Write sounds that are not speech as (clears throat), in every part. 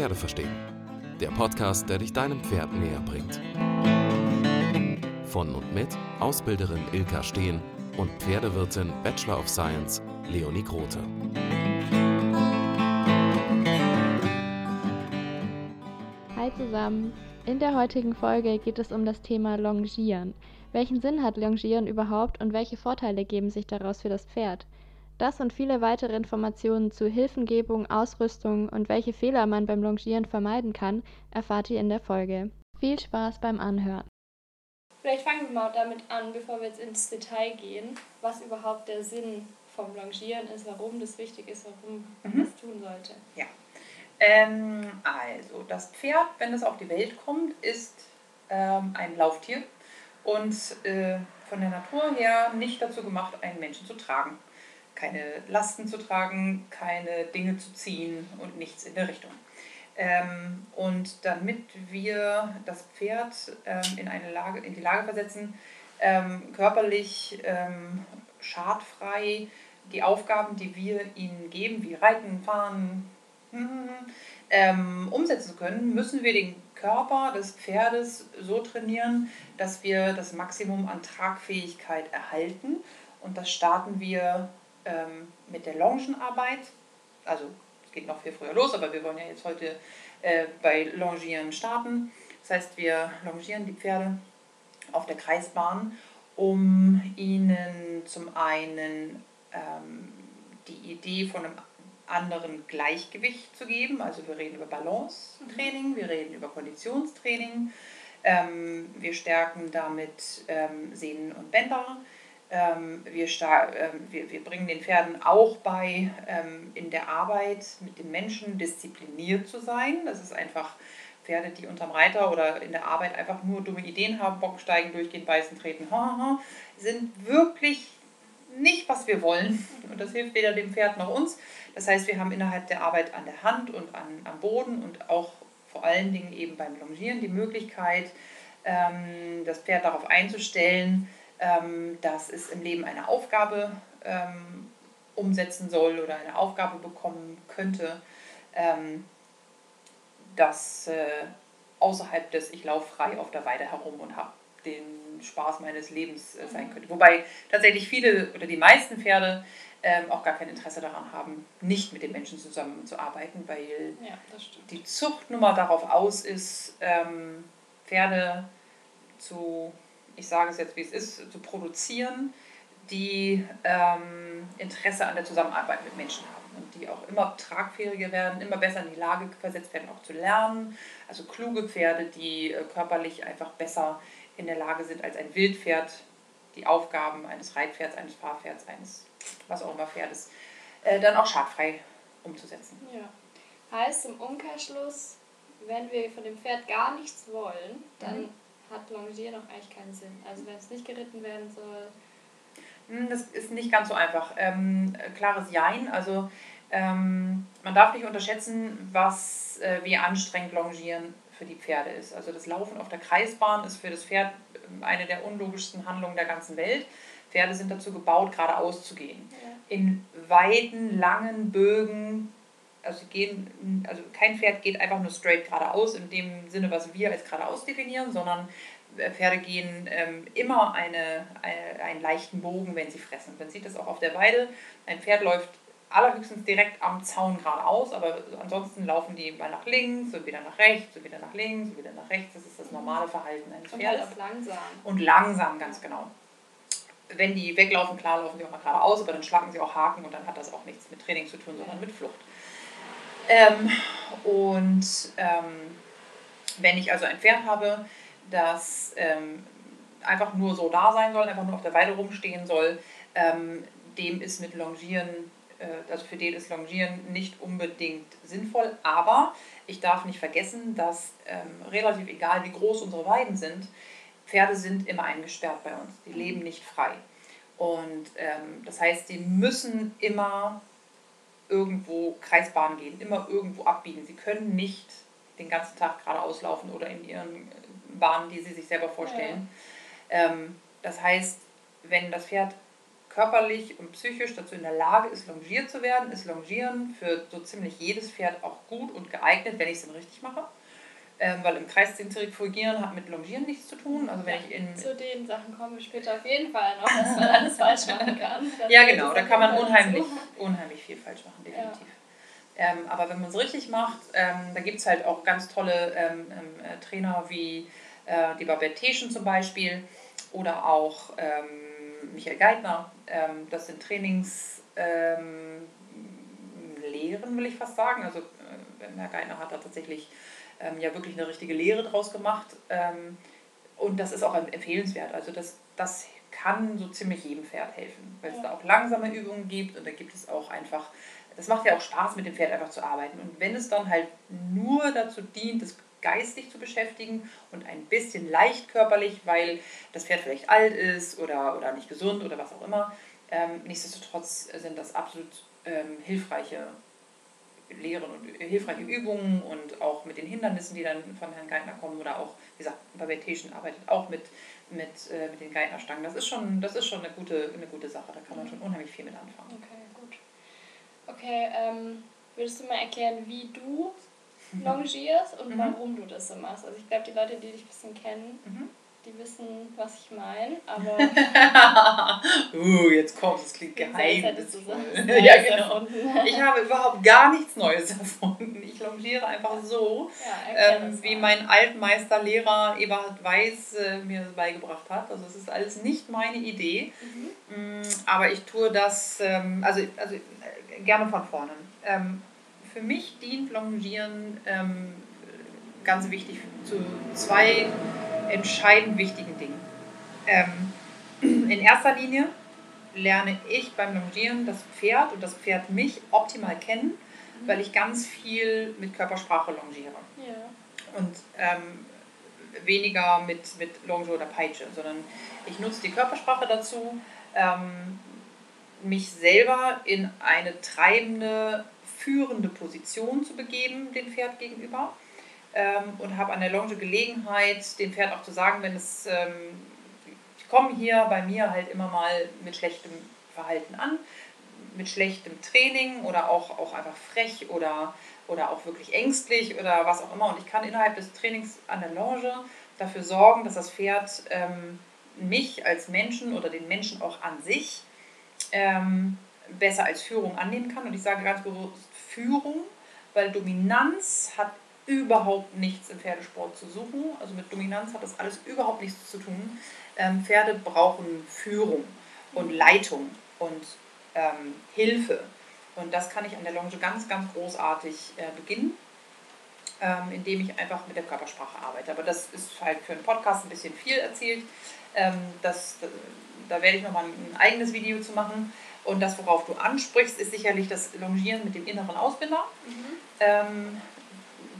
Pferde verstehen. Der Podcast, der dich deinem Pferd näher bringt. Von und mit Ausbilderin Ilka Steen und Pferdewirtin Bachelor of Science Leonie Grote. Hi zusammen. In der heutigen Folge geht es um das Thema Longieren. Welchen Sinn hat Longieren überhaupt und welche Vorteile geben sich daraus für das Pferd? Das und viele weitere Informationen zu Hilfengebung, Ausrüstung und welche Fehler man beim Longieren vermeiden kann, erfahrt ihr in der Folge. Viel Spaß beim Anhören. Vielleicht fangen wir mal damit an, bevor wir jetzt ins Detail gehen, was überhaupt der Sinn vom Longieren ist, warum das wichtig ist, warum man Mhm. das tun sollte. Ja. Ähm, also, das Pferd, wenn es auf die Welt kommt, ist ähm, ein Lauftier und äh, von der Natur her nicht dazu gemacht, einen Menschen zu tragen. Keine Lasten zu tragen, keine Dinge zu ziehen und nichts in der Richtung. Ähm, und damit wir das Pferd ähm, in, eine Lage, in die Lage versetzen, ähm, körperlich ähm, schadfrei die Aufgaben, die wir ihnen geben, wie Reiten, Fahren, ähm, umsetzen zu können, müssen wir den Körper des Pferdes so trainieren, dass wir das Maximum an Tragfähigkeit erhalten. Und das starten wir ähm, mit der Longenarbeit. Also es geht noch viel früher los, aber wir wollen ja jetzt heute äh, bei Longieren starten. Das heißt, wir longieren die Pferde auf der Kreisbahn, um ihnen zum einen ähm, die Idee von einem anderen Gleichgewicht zu geben. Also wir reden über Balance-Training, wir reden über Konditionstraining, ähm, wir stärken damit ähm, Sehnen und Bänder. Ähm, wir, ähm, wir, wir bringen den Pferden auch bei, ähm, in der Arbeit mit den Menschen diszipliniert zu sein. Das ist einfach Pferde, die unterm Reiter oder in der Arbeit einfach nur dumme Ideen haben, Bock steigen, durchgehen, beißen, treten, sind wirklich nicht, was wir wollen. Und das hilft weder dem Pferd noch uns. Das heißt, wir haben innerhalb der Arbeit an der Hand und an, am Boden und auch vor allen Dingen eben beim Longieren die Möglichkeit, das Pferd darauf einzustellen, dass es im Leben eine Aufgabe ähm, umsetzen soll oder eine Aufgabe bekommen könnte, ähm, das äh, außerhalb des Ich laufe frei auf der Weide herum und habe den Spaß meines Lebens äh, sein könnte. Wobei tatsächlich viele oder die meisten Pferde ähm, auch gar kein Interesse daran haben, nicht mit den Menschen zusammenzuarbeiten, weil Ja, die Zucht nun mal darauf aus ist, ähm, Pferde zu, ich sage es jetzt wie es ist, zu produzieren, die ähm, Interesse an der Zusammenarbeit mit Menschen haben und die auch immer tragfähiger werden, immer besser in die Lage versetzt werden, auch zu lernen. Also kluge Pferde, die äh, körperlich einfach besser in der Lage sind als ein Wildpferd, die Aufgaben eines Reitpferds, eines Fahrpferds, eines was auch immer Pferdes, äh, dann auch schadfrei umzusetzen. Ja. Heißt im Umkehrschluss, wenn wir von dem Pferd gar nichts wollen, dann Mhm. Hat Longieren auch eigentlich keinen Sinn. Also wenn es nicht geritten werden soll, Hm, Das ist nicht ganz so einfach. Ähm, äh, klares Jein. Also ähm, man darf nicht unterschätzen, was äh, wie anstrengend Longieren für die Pferde ist. Also das Laufen auf der Kreisbahn ist für das Pferd ähm, eine der unlogischsten Handlungen der ganzen Welt. Pferde sind dazu gebaut, geradeaus zu gehen. ja. In weiten, langen Bögen. Also, gehen, also kein Pferd geht einfach nur straight geradeaus in dem Sinne, was wir als geradeaus definieren, sondern äh, Pferde gehen ähm, immer eine, eine, einen leichten Bogen, wenn sie fressen. Man sieht das auch auf der Weide. Ein Pferd läuft allerhöchstens direkt am Zaun geradeaus, aber ansonsten laufen die mal nach links und wieder nach rechts und wieder nach links und wieder nach rechts. Das ist das normale Verhalten eines Und halt Pferdes. auch langsam. Und langsam, ganz genau. Wenn die weglaufen, klar laufen sie auch mal geradeaus, aber dann schlagen sie auch Haken und dann hat das auch nichts mit Training zu tun, sondern mit Flucht. Ähm, und ähm, wenn ich also ein Pferd habe, das ähm, einfach nur so da sein soll, einfach nur auf der Weide rumstehen soll, ähm, dem ist mit Longieren, äh, also für den ist Longieren nicht unbedingt sinnvoll, aber ich darf nicht vergessen, dass ähm, relativ egal wie groß unsere Weiden sind, Pferde sind immer eingesperrt bei uns, die leben nicht frei. Und ähm, das heißt, die müssen immer irgendwo Kreisbahn gehen, immer irgendwo abbiegen. Sie können nicht den ganzen Tag geradeaus laufen oder in ihren Bahnen, die sie sich selber vorstellen. Ähm, das heißt, wenn das Pferd körperlich und psychisch dazu in der Lage ist, longiert zu werden, ist Longieren für so ziemlich jedes Pferd auch gut und geeignet, wenn ich es dann richtig mache. Ähm, weil im Kreiszentrifugieren hat mit Longieren nichts zu tun. Also wenn Ja, ich in, Zu den Sachen kommen wir später auf jeden Fall noch, was man alles falsch machen kann. (laughs) Ja, genau, da kann man unheimlich, unheimlich viel falsch machen, definitiv. Ähm, aber wenn man es richtig macht, ähm, da gibt es halt auch ganz tolle ähm, ähm, äh, Trainer wie äh, die Babette Teschen zum Beispiel oder auch ähm, Michael Geithner. Ähm, das sind Trainings, ähm, Lehren, will ich fast sagen. Also äh, Herr Geithner hat da tatsächlich ähm, ja wirklich eine richtige Lehre draus gemacht. Ähm, und das ist auch empfehlenswert. Also das, das kann so ziemlich jedem Pferd helfen, weil es Ja. da auch langsame Übungen gibt und da gibt es auch einfach, das macht ja auch Spaß mit dem Pferd einfach zu arbeiten. Und wenn es dann halt nur dazu dient, das geistig zu beschäftigen und ein bisschen leicht körperlich, weil das Pferd vielleicht alt ist oder, oder nicht gesund oder was auch immer, ähm, nichtsdestotrotz sind das absolut ähm, hilfreiche Lehren und hilfreiche Übungen und auch mit den Hindernissen, die dann von Herrn Geithner kommen oder auch, wie gesagt, Babette Teschen arbeitet auch mit, mit, äh, mit den Geithnerstangen. Das ist schon, das ist schon eine gute, eine gute Sache, da kann man schon unheimlich viel mit anfangen. Okay, gut. Okay, ähm, würdest du mal erklären, wie du longierst und Mhm. warum du das so machst? Also ich glaube, die Leute, die dich ein bisschen kennen, Mhm. Die wissen, was ich meine, aber (laughs) uh, jetzt kommt es, klingt so (laughs) (laughs) ja, genau. erfunden. Ich habe überhaupt gar nichts Neues erfunden. Ich longiere einfach so, Ja, ähm, wie mein Altmeister Lehrer Eberhard Weiß äh, mir beigebracht hat. Also es ist alles nicht meine Idee, Mhm. Mm, aber ich tue das ähm, also, also äh, gerne von vorne. Ähm, für mich dient Longieren ähm, ganz wichtig zu zwei entscheidend wichtigen Dingen. Ähm, (clears throat) in erster Linie lerne ich beim Longieren das Pferd und das Pferd mich optimal kennen, weil ich ganz viel mit Körpersprache longiere Ja. und ähm, weniger mit, mit Longe oder Peitsche, sondern ich nutze die Körpersprache dazu, ähm, mich selber in eine treibende, führende Position zu begeben, dem Pferd gegenüber. Ähm, und habe an der Longe Gelegenheit, dem Pferd auch zu sagen, wenn es, ähm, ich komme hier bei mir halt immer mal mit schlechtem Verhalten an, mit schlechtem Training oder auch, auch einfach frech oder, oder auch wirklich ängstlich oder was auch immer. Und ich kann innerhalb des Trainings an der Longe dafür sorgen, dass das Pferd ähm, mich als Menschen oder den Menschen auch an sich ähm, besser als Führung annehmen kann. Und ich sage ganz bewusst Führung, weil Dominanz hat überhaupt nichts im Pferdesport zu suchen. Also mit Dominanz hat das alles überhaupt nichts zu tun. Ähm, Pferde brauchen Führung und Leitung und ähm, Hilfe. Und das kann ich an der Longe ganz, ganz großartig äh, beginnen, ähm, indem ich einfach mit der Körpersprache arbeite. Aber das ist halt für einen Podcast ein bisschen viel erzählt. Ähm, das, da werde ich nochmal ein eigenes Video zu machen. Und das, worauf du ansprichst, ist sicherlich das Longieren mit dem inneren Ausbinder. Ähm,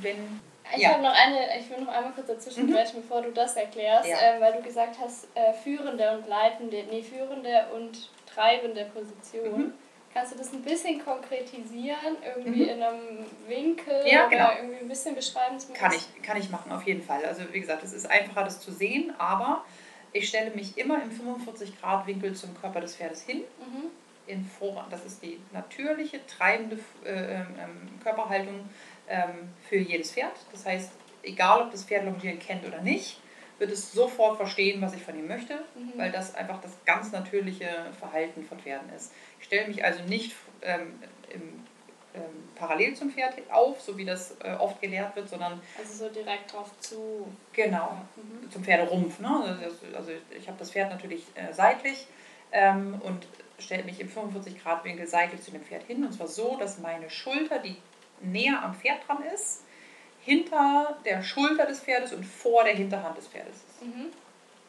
wenn, Ich, Ja. habe noch eine, ich will noch einmal kurz dazwischen Mhm. bevor du das erklärst, Ja. ähm, weil du gesagt hast, äh, führende und leitende, nee, führende und treibende Position. Mhm. Kannst du das ein bisschen konkretisieren, irgendwie Mhm. in einem Winkel Ja, oder genau. irgendwie ein bisschen beschreiben zumindest? Kann ich, kann ich machen, auf jeden Fall. Also wie gesagt, es ist einfacher, das zu sehen, aber ich stelle mich immer im 45-Grad-Winkel zum Körper des Pferdes hin. Mhm. In Vorrang. Das ist die natürliche, treibende äh, ähm, Körperhaltung ähm, für jedes Pferd. Das heißt, egal ob das Pferd Longieren kennt oder nicht, wird es sofort verstehen, was ich von ihm möchte, Mhm. weil das einfach das ganz natürliche Verhalten von Pferden ist. Ich stelle mich also nicht ähm, im, ähm, parallel zum Pferd auf, so wie das äh, oft gelehrt wird, sondern Also so direkt drauf zu. genau Mhm. zum Pferderumpf. Ne? Also- Also ich habe das Pferd natürlich äh, seitlich ähm, und stelle mich im 45-Grad-Winkel seitlich zu dem Pferd hin. Und zwar so, dass meine Schulter, die näher am Pferd dran ist, hinter der Schulter des Pferdes und vor der Hinterhand des Pferdes ist. Mhm.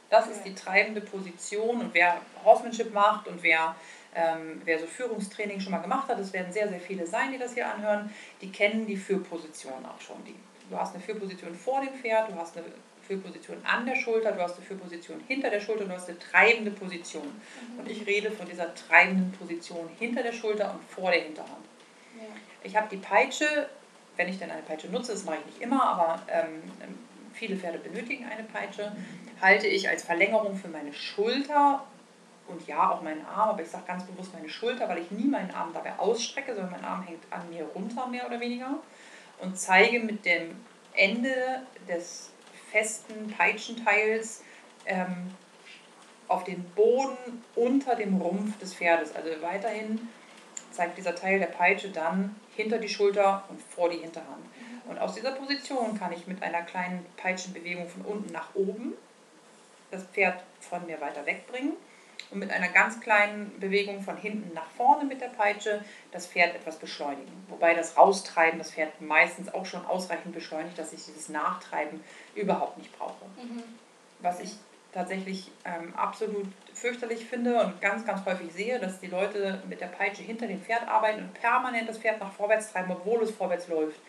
Das ist die treibende Position. Und wer Horsemanship macht und wer, ähm, wer so Führungstraining schon mal gemacht hat, es werden sehr, sehr viele sein, die das hier anhören, die kennen die Führposition auch schon. Die, du hast eine Führposition vor dem Pferd, du hast eine Führposition an der Schulter, du hast eine Führposition hinter der Schulter, du hast eine treibende Position. Und ich rede von dieser treibenden Position hinter der Schulter und vor der Hinterhand. Ja. Ich habe die Peitsche, wenn ich denn eine Peitsche nutze, das mache ich nicht immer, aber ähm, viele Pferde benötigen eine Peitsche, halte ich als Verlängerung für meine Schulter und ja, auch meinen Arm, aber ich sage ganz bewusst meine Schulter, weil ich nie meinen Arm dabei ausstrecke, sondern mein Arm hängt an mir runter, mehr oder weniger. Und zeige mit dem Ende des festen Peitschenteils ähm, auf den Boden unter dem Rumpf des Pferdes. Also weiterhin zeigt dieser Teil der Peitsche dann hinter die Schulter und vor die Hinterhand. Und aus dieser Position kann ich mit einer kleinen Peitschenbewegung von unten nach oben das Pferd von mir weiter wegbringen und mit einer ganz kleinen Bewegung von hinten nach vorne mit der Peitsche das Pferd etwas beschleunigen. Wobei das Raustreiben das Pferd meistens auch schon ausreichend beschleunigt, dass ich dieses Nachtreiben überhaupt nicht brauche. Mhm. Was ich tatsächlich ähm, absolut fürchterlich finde und ganz, ganz häufig sehe, dass die Leute mit der Peitsche hinter dem Pferd arbeiten und permanent das Pferd nach vorwärts treiben, obwohl es vorwärts läuft.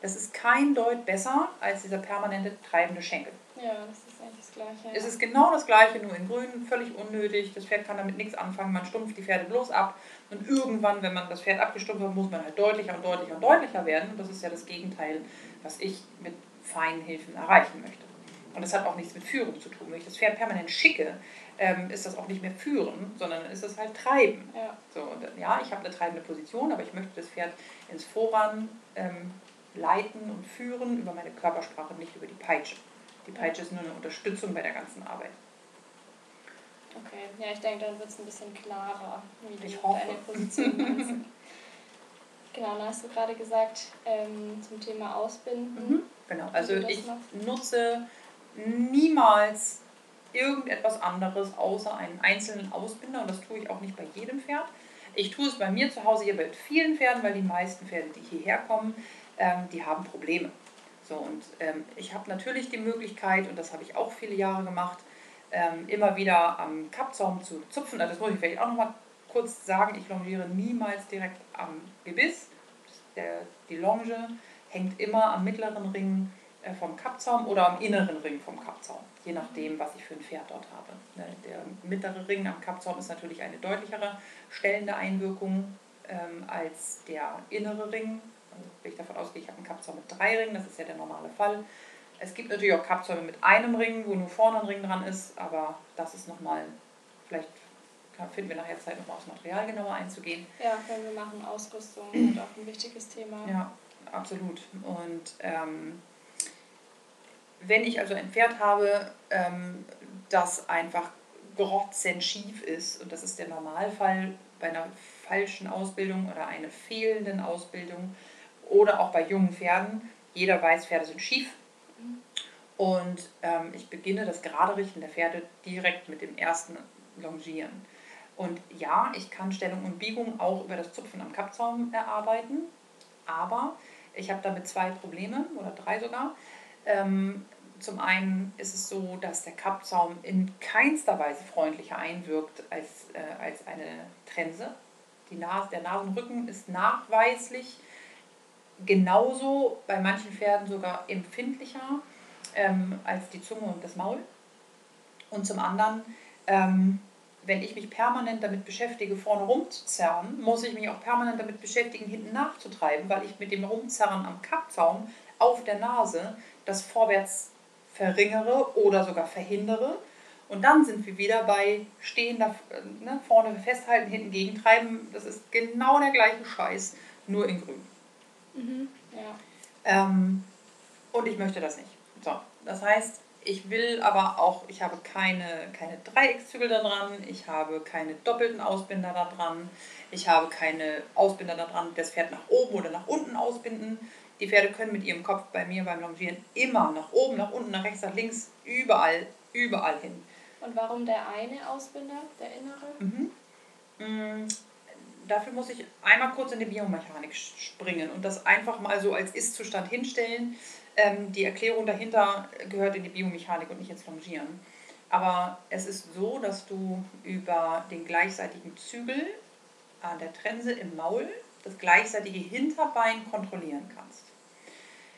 Das ist kein Deut besser als dieser permanente treibende Schenkel. Ja, das ist eigentlich das Gleiche. Es ist genau das Gleiche, nur in grün, völlig unnötig. Das Pferd kann damit nichts anfangen, man stumpft die Pferde bloß ab. Und irgendwann, wenn man das Pferd abgestumpft hat, muss man halt deutlicher und deutlicher und deutlicher werden. Und das ist ja das Gegenteil, was ich mit feinen Hilfen erreichen möchte. Und das hat auch nichts mit Führung zu tun. Wenn ich das Pferd permanent schicke, ähm, ist das auch nicht mehr Führen, sondern ist es halt Treiben. Ja. So, und, ja, ich habe eine treibende Position, aber ich möchte das Pferd ins Voran ähm, leiten und führen über meine Körpersprache, nicht über die Peitsche. Die Peitsche ist nur eine Unterstützung bei der ganzen Arbeit. Okay, ja, ich denke, dann wird es ein bisschen klarer, wie du deine Position meinst. genau, dann hast du gerade gesagt, ähm, zum Thema Ausbinden. Mhm, genau, also ich nutze niemals irgendetwas anderes außer einen einzelnen Ausbinder und das tue ich auch nicht bei jedem Pferd. Ich tue es bei mir zu Hause hier bei vielen Pferden, weil die meisten Pferde, die hierher kommen, ähm, die haben Probleme. So, und ähm, ich habe natürlich die Möglichkeit, und das habe ich auch viele Jahre gemacht, ähm, immer wieder am Kappzaum zu zupfen. Also das muss ich vielleicht auch noch mal kurz sagen, ich longiere niemals direkt am Gebiss. Der, die Longe hängt immer am mittleren Ring vom Kappzaum oder am inneren Ring vom Kappzaum, je nachdem, was ich für ein Pferd dort habe. Ne, der mittlere Ring am Kappzaum ist natürlich eine deutlichere stellende Einwirkung ähm, als der innere Ring also wenn ich davon ausgehe, ich habe einen Kappzaum mit drei Ringen, das ist ja der normale Fall. Es gibt natürlich auch Kappzäume mit einem Ring, wo nur vorne ein Ring dran ist, aber das ist nochmal, vielleicht finden wir nachher Zeit, nochmal aufs Material genauer einzugehen. Ja, wenn wir machen Ausrüstung, ist auch ein wichtiges Thema. Ja, absolut. Und ähm, wenn ich also ein Pferd habe, ähm, das einfach schief ist, und das ist der Normalfall bei einer falschen Ausbildung oder einer fehlenden Ausbildung, oder auch bei jungen Pferden. Jeder weiß, Pferde sind schief. Und ähm, ich beginne das gerade Richten der Pferde direkt mit dem ersten Longieren. Und ja, ich kann Stellung und Biegung auch über das Zupfen am Kappzaum erarbeiten, aber ich habe damit zwei Probleme oder drei sogar. Ähm, zum einen ist es so, dass der Kappzaum in keinster Weise freundlicher einwirkt als, äh, als eine Trense. Die Nase, der Nasenrücken ist nachweislich genauso bei manchen Pferden sogar empfindlicher ähm, als die Zunge und das Maul. Und zum anderen, ähm, wenn ich mich permanent damit beschäftige, vorne rumzuzerren, muss ich mich auch permanent damit beschäftigen, hinten nachzutreiben, weil ich mit dem Rumzerren am Kappzaum auf der Nase das Vorwärts verringere oder sogar verhindere. Und dann sind wir wieder bei stehen da ne, vorne festhalten, hinten gegentreiben. Das ist genau der gleiche Scheiß, nur in grün. Mhm. Ja. Ähm, und ich möchte das nicht. So, das heißt, ich will aber auch, ich habe keine, keine Dreieckszügel da dran, ich habe keine doppelten Ausbinder da dran, ich habe keine Ausbinder da dran, das Pferd nach oben oder nach unten ausbinden. Die Pferde können mit ihrem Kopf bei mir beim Longieren immer nach oben, nach unten, nach rechts, nach links, überall, überall hin. Und warum der eine Ausbinder, der innere? Mhm. Mm, dafür muss ich einmal kurz in die Biomechanik springen und das einfach mal so als Ist-Zustand hinstellen. Ähm, die Erklärung dahinter gehört in die Biomechanik und nicht ins Longieren. Aber es ist so, dass du über den gleichseitigen Zügel an der Trense im Maul das gleichseitige Hinterbein kontrollieren kannst.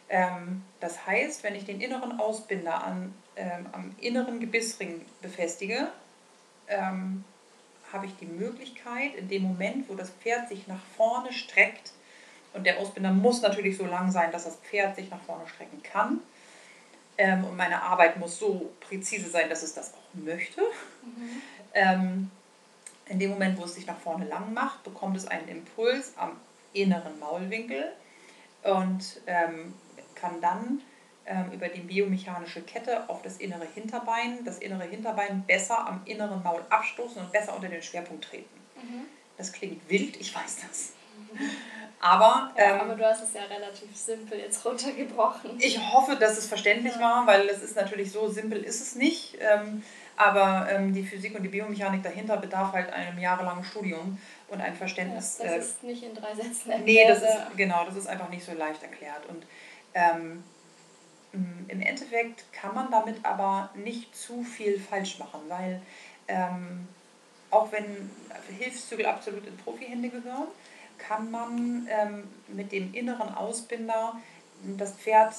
Ähm, das heißt, wenn ich den inneren Ausbinder an, ähm, am inneren Gebissring befestige, ähm, habe ich die Möglichkeit, in dem Moment, wo das Pferd sich nach vorne streckt, und der Ausbinder muss natürlich so lang sein, dass das Pferd sich nach vorne strecken kann, ähm, und meine Arbeit muss so präzise sein, dass es das auch möchte, mhm. ähm, In dem Moment, wo es sich nach vorne lang macht, bekommt es einen Impuls am inneren Maulwinkel und ähm, kann dann ähm, über die biomechanische Kette auf das innere Hinterbein, das innere Hinterbein besser am inneren Maul abstoßen und besser unter den Schwerpunkt treten. Mhm. Das klingt wild, ich weiß das. Aber, ja, ähm, aber du hast es ja relativ simpel jetzt runtergebrochen. Ich hoffe, dass es verständlich ja. war, weil es ist natürlich so simpel ist es nicht. Ähm, aber ähm, die Physik und die Biomechanik dahinter bedarf halt einem jahrelangen Studium und ein Verständnis. Ja, das äh, ist nicht in drei Sätzen erklärt. Nee, das ist, genau, das ist einfach nicht so leicht erklärt. Und ähm, im Endeffekt kann man damit aber nicht zu viel falsch machen, weil ähm, auch wenn Hilfszügel absolut in Profihände gehören, kann man ähm, mit dem inneren Ausbinder das Pferd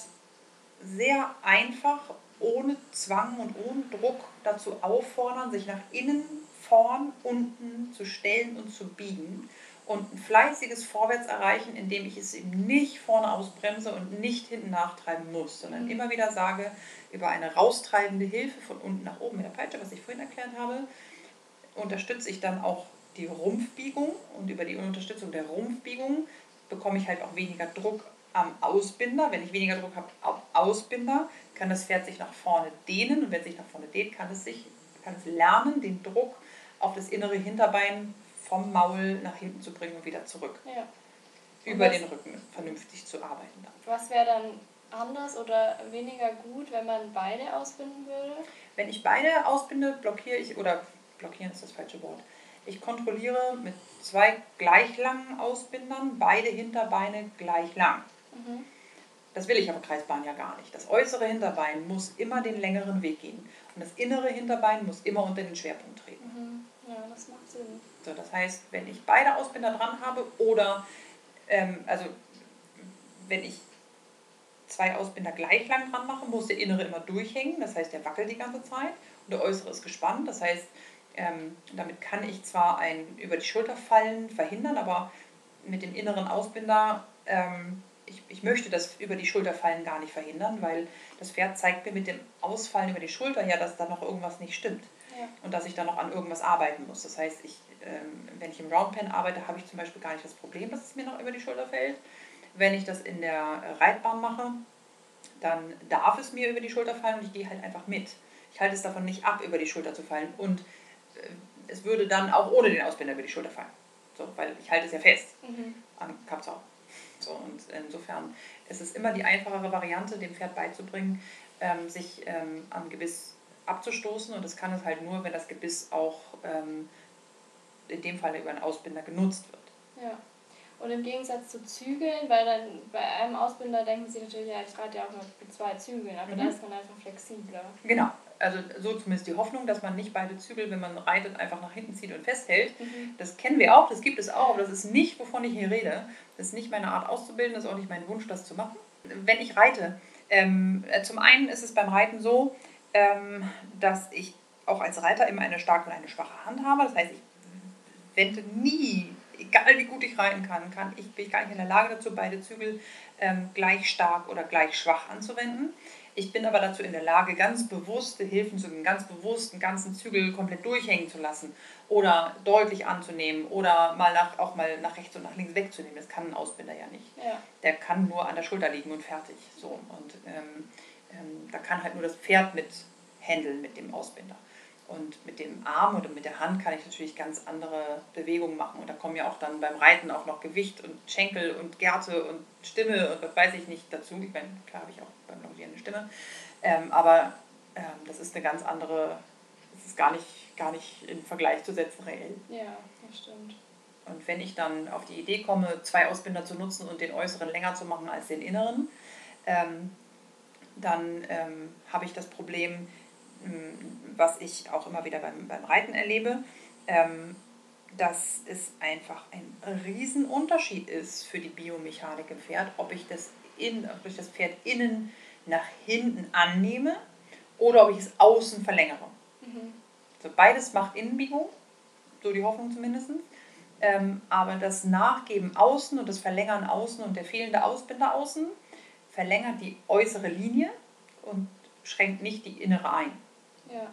sehr einfach, ohne Zwang und ohne Druck dazu auffordern, sich nach innen, vorn, unten zu stellen und zu biegen und ein fleißiges Vorwärts erreichen, indem ich es eben nicht vorne ausbremse und nicht hinten nachtreiben muss, sondern mhm. immer wieder sage, über eine raustreibende Hilfe von unten nach oben mit der Peitsche, was ich vorhin erklärt habe, unterstütze ich dann auch die Rumpfbiegung und über die Unterstützung der Rumpfbiegung bekomme ich halt auch weniger Druck am Ausbinder. Wenn ich weniger Druck habe am Ausbinder, kann das Pferd sich nach vorne dehnen und wenn es sich nach vorne dehnt, kann es sich kann es lernen, den Druck auf das innere Hinterbein vom Maul nach hinten zu bringen und wieder zurück. Ja. Über was, den Rücken vernünftig zu arbeiten. Was wäre dann anders oder weniger gut, wenn man beide ausbinden würde? Wenn ich beide ausbinde, blockiere ich, oder blockieren ist das falsche Wort, ich kontrolliere mit zwei gleich langen Ausbindern beide Hinterbeine gleich lang. Mhm. Das will ich aber Kreisbahn ja gar nicht. Das äußere Hinterbein muss immer den längeren Weg gehen und das innere Hinterbein muss immer unter den Schwerpunkt treten. Mhm. Ja, das macht Sinn. So, das heißt, wenn ich beide Ausbinder dran habe oder ähm, also wenn ich zwei Ausbinder gleich lang dran mache, muss der innere immer durchhängen, das heißt, der wackelt die ganze Zeit und der äußere ist gespannt, das heißt, ähm, damit kann ich zwar ein über die Schulter fallen verhindern, aber mit dem inneren Ausbinder, ähm, ich, ich möchte das über die Schulter fallen gar nicht verhindern, weil das Pferd zeigt mir mit dem Ausfallen über die Schulter ja, dass da noch irgendwas nicht stimmt ja. und dass ich da noch an irgendwas arbeiten muss. Das heißt, ich, ähm, wenn ich im Roundpen arbeite, habe ich zum Beispiel gar nicht das Problem, dass es mir noch über die Schulter fällt. Wenn ich das in der Reitbahn mache, dann darf es mir über die Schulter fallen und ich gehe halt einfach mit. Ich halte es davon nicht ab, über die Schulter zu fallen und äh, es würde dann auch ohne den Ausbinder über die Schulter fallen. So, weil ich halte es ja fest mhm. am Kappzaum. So, und insofern ist es immer die einfachere Variante, dem Pferd beizubringen, ähm, sich ähm, am Gebiss abzustoßen. Und das kann es halt nur, wenn das Gebiss auch ähm, in dem Fall über einen Ausbinder genutzt wird. Ja. Und im Gegensatz zu Zügeln, weil dann bei einem Ausbinder denken sie natürlich, ja, ich reite ja auch nur mit zwei Zügeln, aber mhm. da ist man einfach flexibler. Genau, also so zumindest die Hoffnung, dass man nicht beide Zügel, wenn man reitet, einfach nach hinten zieht und festhält. Mhm. Das kennen wir auch, das gibt es auch, aber das ist nicht, wovon ich hier rede. Das ist nicht meine Art auszubilden, das ist auch nicht mein Wunsch, das zu machen. Wenn ich reite, ähm, äh, zum einen ist es beim Reiten so, dass ich auch als Reiter immer eine starke und eine schwache Hand habe. Das heißt, ich wende nie, egal wie gut ich reiten kann, kann ich, bin ich gar nicht in der Lage dazu, beide Zügel ähm, gleich stark oder gleich schwach anzuwenden. Ich bin aber dazu in der Lage, ganz bewusste Hilfen zu geben, ganz bewusst einen ganzen Zügel komplett durchhängen zu lassen oder deutlich anzunehmen oder mal nach, auch mal nach rechts und nach links wegzunehmen. Das kann ein Ausbinder ja nicht. Ja. Der kann nur an der Schulter liegen und fertig. So. Und ähm, ähm, da kann halt nur das Pferd mit handeln mit dem Ausbinder. Und mit dem Arm oder mit der Hand kann ich natürlich ganz andere Bewegungen machen. Und da kommen ja auch dann beim Reiten auch noch Gewicht und Schenkel und Gärte und Stimme und was weiß ich nicht dazu. Ich meine, klar habe ich auch beim Longieren eine Stimme. Ähm, aber ähm, das ist eine ganz andere, das ist gar nicht, gar nicht in Vergleich zu setzen reell. Ja, das stimmt. Und wenn ich dann auf die Idee komme, zwei Ausbinder zu nutzen und den äußeren länger zu machen als den inneren, ähm, dann ähm, habe ich das Problem, ähm, was ich auch immer wieder beim, beim Reiten erlebe, ähm, dass es einfach ein Riesenunterschied ist für die Biomechanik im Pferd, ob ich das, in, ob ich das Pferd innen nach hinten annehme oder ob ich es außen verlängere. Mhm. So, beides macht Innenbiegung, so die Hoffnung zumindest. Ähm, aber das Nachgeben außen und das Verlängern außen und der fehlende Ausbinder außen verlängert die äußere Linie und schränkt nicht die innere ein. Ja.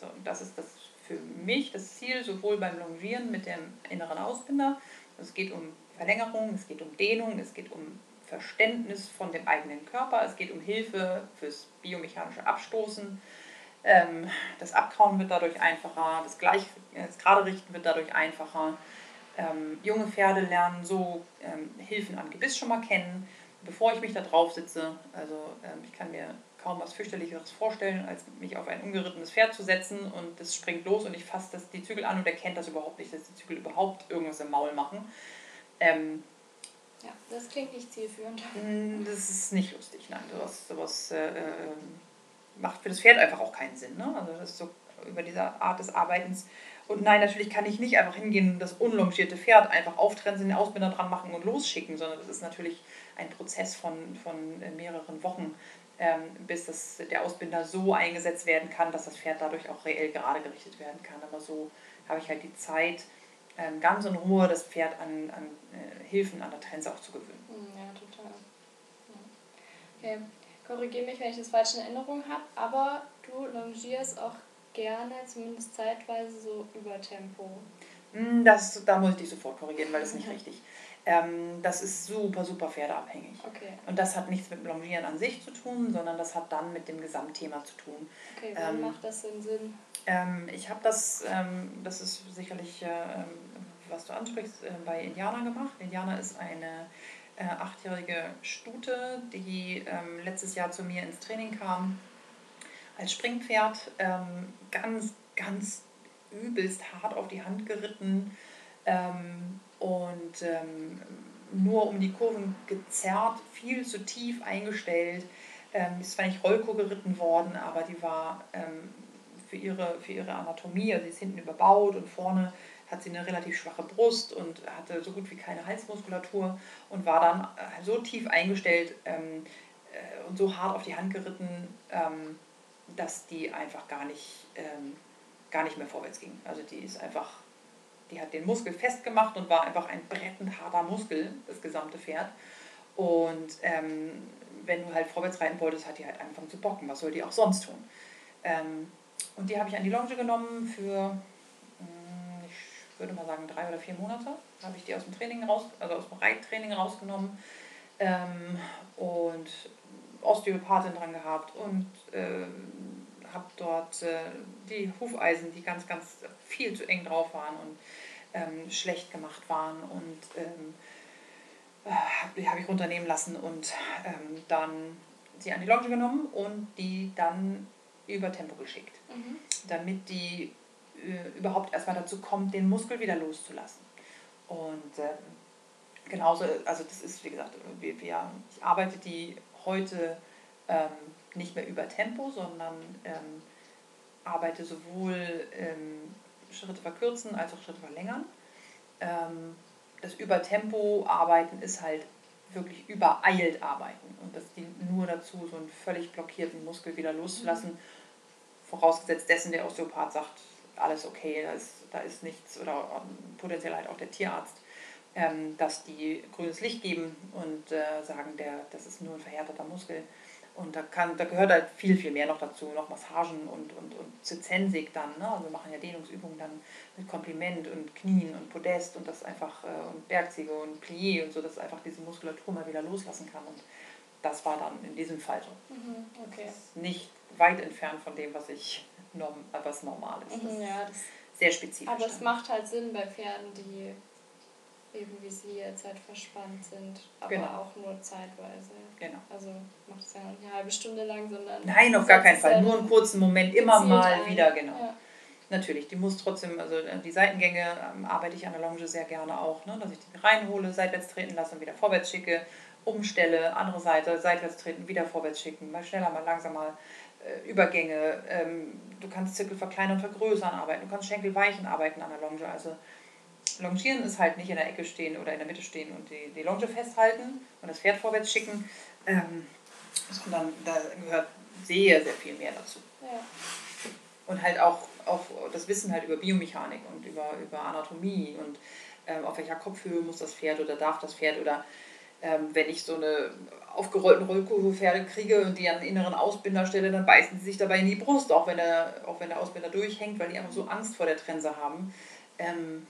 So, das ist das für mich das Ziel, sowohl beim Longieren mit dem inneren Ausbinder, es geht um Verlängerung, es geht um Dehnung, es geht um Verständnis von dem eigenen Körper, es geht um Hilfe fürs biomechanische Abstoßen. Ähm, das Abkauen wird dadurch einfacher, das, Gleich, das Gerade richten wird dadurch einfacher. Ähm, junge Pferde lernen so ähm, Hilfen am Gebiss schon mal kennen, bevor ich mich da drauf sitze. Also ähm, ich kann mir kaum was fürchterlicheres vorstellen, als mich auf ein ungerittenes Pferd zu setzen und das springt los und ich fasse das, die Zügel an und er kennt das überhaupt nicht, dass die Zügel überhaupt irgendwas im Maul machen. Ähm, ja, das klingt nicht zielführend. Mm, (laughs) das ist nicht lustig, nein. Sowas, sowas äh, ähm, macht für das Pferd einfach auch keinen Sinn. Ne? Also das ist so über diese Art des Arbeitens. Und nein, natürlich kann ich nicht einfach hingehen und das unlongierte Pferd einfach auftrennen, den Ausbinder dran machen und losschicken, sondern das ist natürlich ein Prozess von, von äh, mehreren Wochen, ähm, bis das, der Ausbinder so eingesetzt werden kann, dass das Pferd dadurch auch reell gerade gerichtet werden kann. Aber so habe ich halt die Zeit, ähm, ganz in Ruhe das Pferd an, an äh, Hilfen an der Trense auch zu gewöhnen. Hm, ja, total. Ja. Okay, korrigiere mich, wenn ich das falsch in Erinnerung habe, aber du longierst auch gerne, zumindest zeitweise, so über Tempo. Hm, das, da muss ich dich sofort korrigieren, weil das ist nicht mhm. richtig. Ähm, das ist super, super pferdeabhängig. Okay. Und das hat nichts mit Longieren an sich zu tun, sondern das hat dann mit dem Gesamtthema zu tun. Okay, wann ähm, macht das denn Sinn? Ähm, ich habe das, ähm, das ist sicherlich, äh, was du ansprichst, äh, bei Indianer gemacht. Indianer ist eine äh, achtjährige Stute, die ähm, letztes Jahr zu mir ins Training kam als Springpferd. Ähm, ganz, ganz übelst hart auf die Hand geritten ähm, und ähm, nur um die Kurven gezerrt, viel zu tief eingestellt. Ähm, ist zwar nicht Rollko geritten worden, aber die war ähm, für, ihre, für ihre Anatomie, also sie ist hinten überbaut und vorne hat sie eine relativ schwache Brust und hatte so gut wie keine Halsmuskulatur und war dann äh, so tief eingestellt ähm, äh, und so hart auf die Hand geritten, ähm, dass die einfach gar nicht, ähm, gar nicht mehr vorwärts ging. Also die ist einfach die hat den Muskel festgemacht und war einfach ein brettend harter Muskel, das gesamte Pferd. Und ähm, wenn du halt vorwärts reiten wolltest, hat die halt angefangen zu bocken. Was soll die auch sonst tun? Ähm, und die habe ich an die Longe genommen für, hm, ich würde mal sagen, drei oder vier Monate. Habe ich die aus dem Training raus, also aus dem Reittraining rausgenommen ähm, und Osteopathin dran gehabt und äh, habe dort äh, die Hufeisen, die ganz, ganz viel zu eng drauf waren und ähm, schlecht gemacht waren und ähm, äh, habe hab ich runternehmen lassen und ähm, dann sie an die Longe genommen und die dann über Tempo geschickt, mhm. damit die äh, überhaupt erstmal dazu kommt, den Muskel wieder loszulassen. Und ähm, genauso, also das ist, wie gesagt, wir, wir, ich arbeite die heute ähm, nicht mehr über Tempo, sondern ähm, arbeite sowohl ähm, Schritte verkürzen als auch Schritte verlängern. Ähm, das Übertempo-Arbeiten ist halt wirklich übereilt arbeiten und das dient nur dazu, so einen völlig blockierten Muskel wieder loszulassen, mhm. vorausgesetzt dessen der Osteopath sagt, alles okay, da ist, da ist nichts oder potenziell halt auch der Tierarzt, ähm, dass die grünes Licht geben und äh, sagen, der, das ist nur ein verhärteter Muskel und da, kann, da gehört halt viel, viel mehr noch dazu, noch Massagen und, und, und Zizensik dann. Ne? Also wir machen ja Dehnungsübungen dann mit Kompliment und Knien und Podest und das einfach äh, und Bergziege und Plié und so, dass einfach diese Muskulatur mal wieder loslassen kann. Und das war dann in diesem Fall so. Mhm, okay. nicht weit entfernt von dem, was ich norm, was normal ist. Mhm, ja, das sehr spezifisch. Aber es macht halt Sinn bei Pferden, die eben wie sie jetzt halt verspannt sind, aber genau. auch nur zeitweise. Genau. Also macht es ja noch nicht eine halbe Stunde lang, sondern. Nein, auf gar keinen Fall. Nur einen kurzen Moment, immer mal ein. wieder, genau. Ja. Natürlich, die muss trotzdem, also äh, die Seitengänge ähm, arbeite ich an der Longe sehr gerne auch, ne? dass ich die reinhole, seitwärts treten lasse und wieder vorwärts schicke, umstelle, andere Seite, seitwärts treten, wieder vorwärts schicken, mal schneller, mal langsamer, äh, Übergänge, ähm, du kannst Zirkel verkleinern und vergrößern arbeiten, du kannst Schenkel weichen arbeiten an der Longe, also Longieren ist halt nicht in der Ecke stehen oder in der Mitte stehen und die, die Longe festhalten und das Pferd vorwärts schicken, ähm, sondern da gehört sehr, sehr viel mehr dazu. Ja. Und halt auch, auch das Wissen halt über Biomechanik und über, über Anatomie und ähm, auf welcher Kopfhöhe muss das Pferd oder darf das Pferd oder ähm, wenn ich so eine aufgerollten Rollkurve-Pferde kriege und die an den inneren Ausbinder stelle, dann beißen sie sich dabei in die Brust, auch wenn der, auch wenn der Ausbinder durchhängt, weil die einfach so Angst vor der Trense haben. Ähm,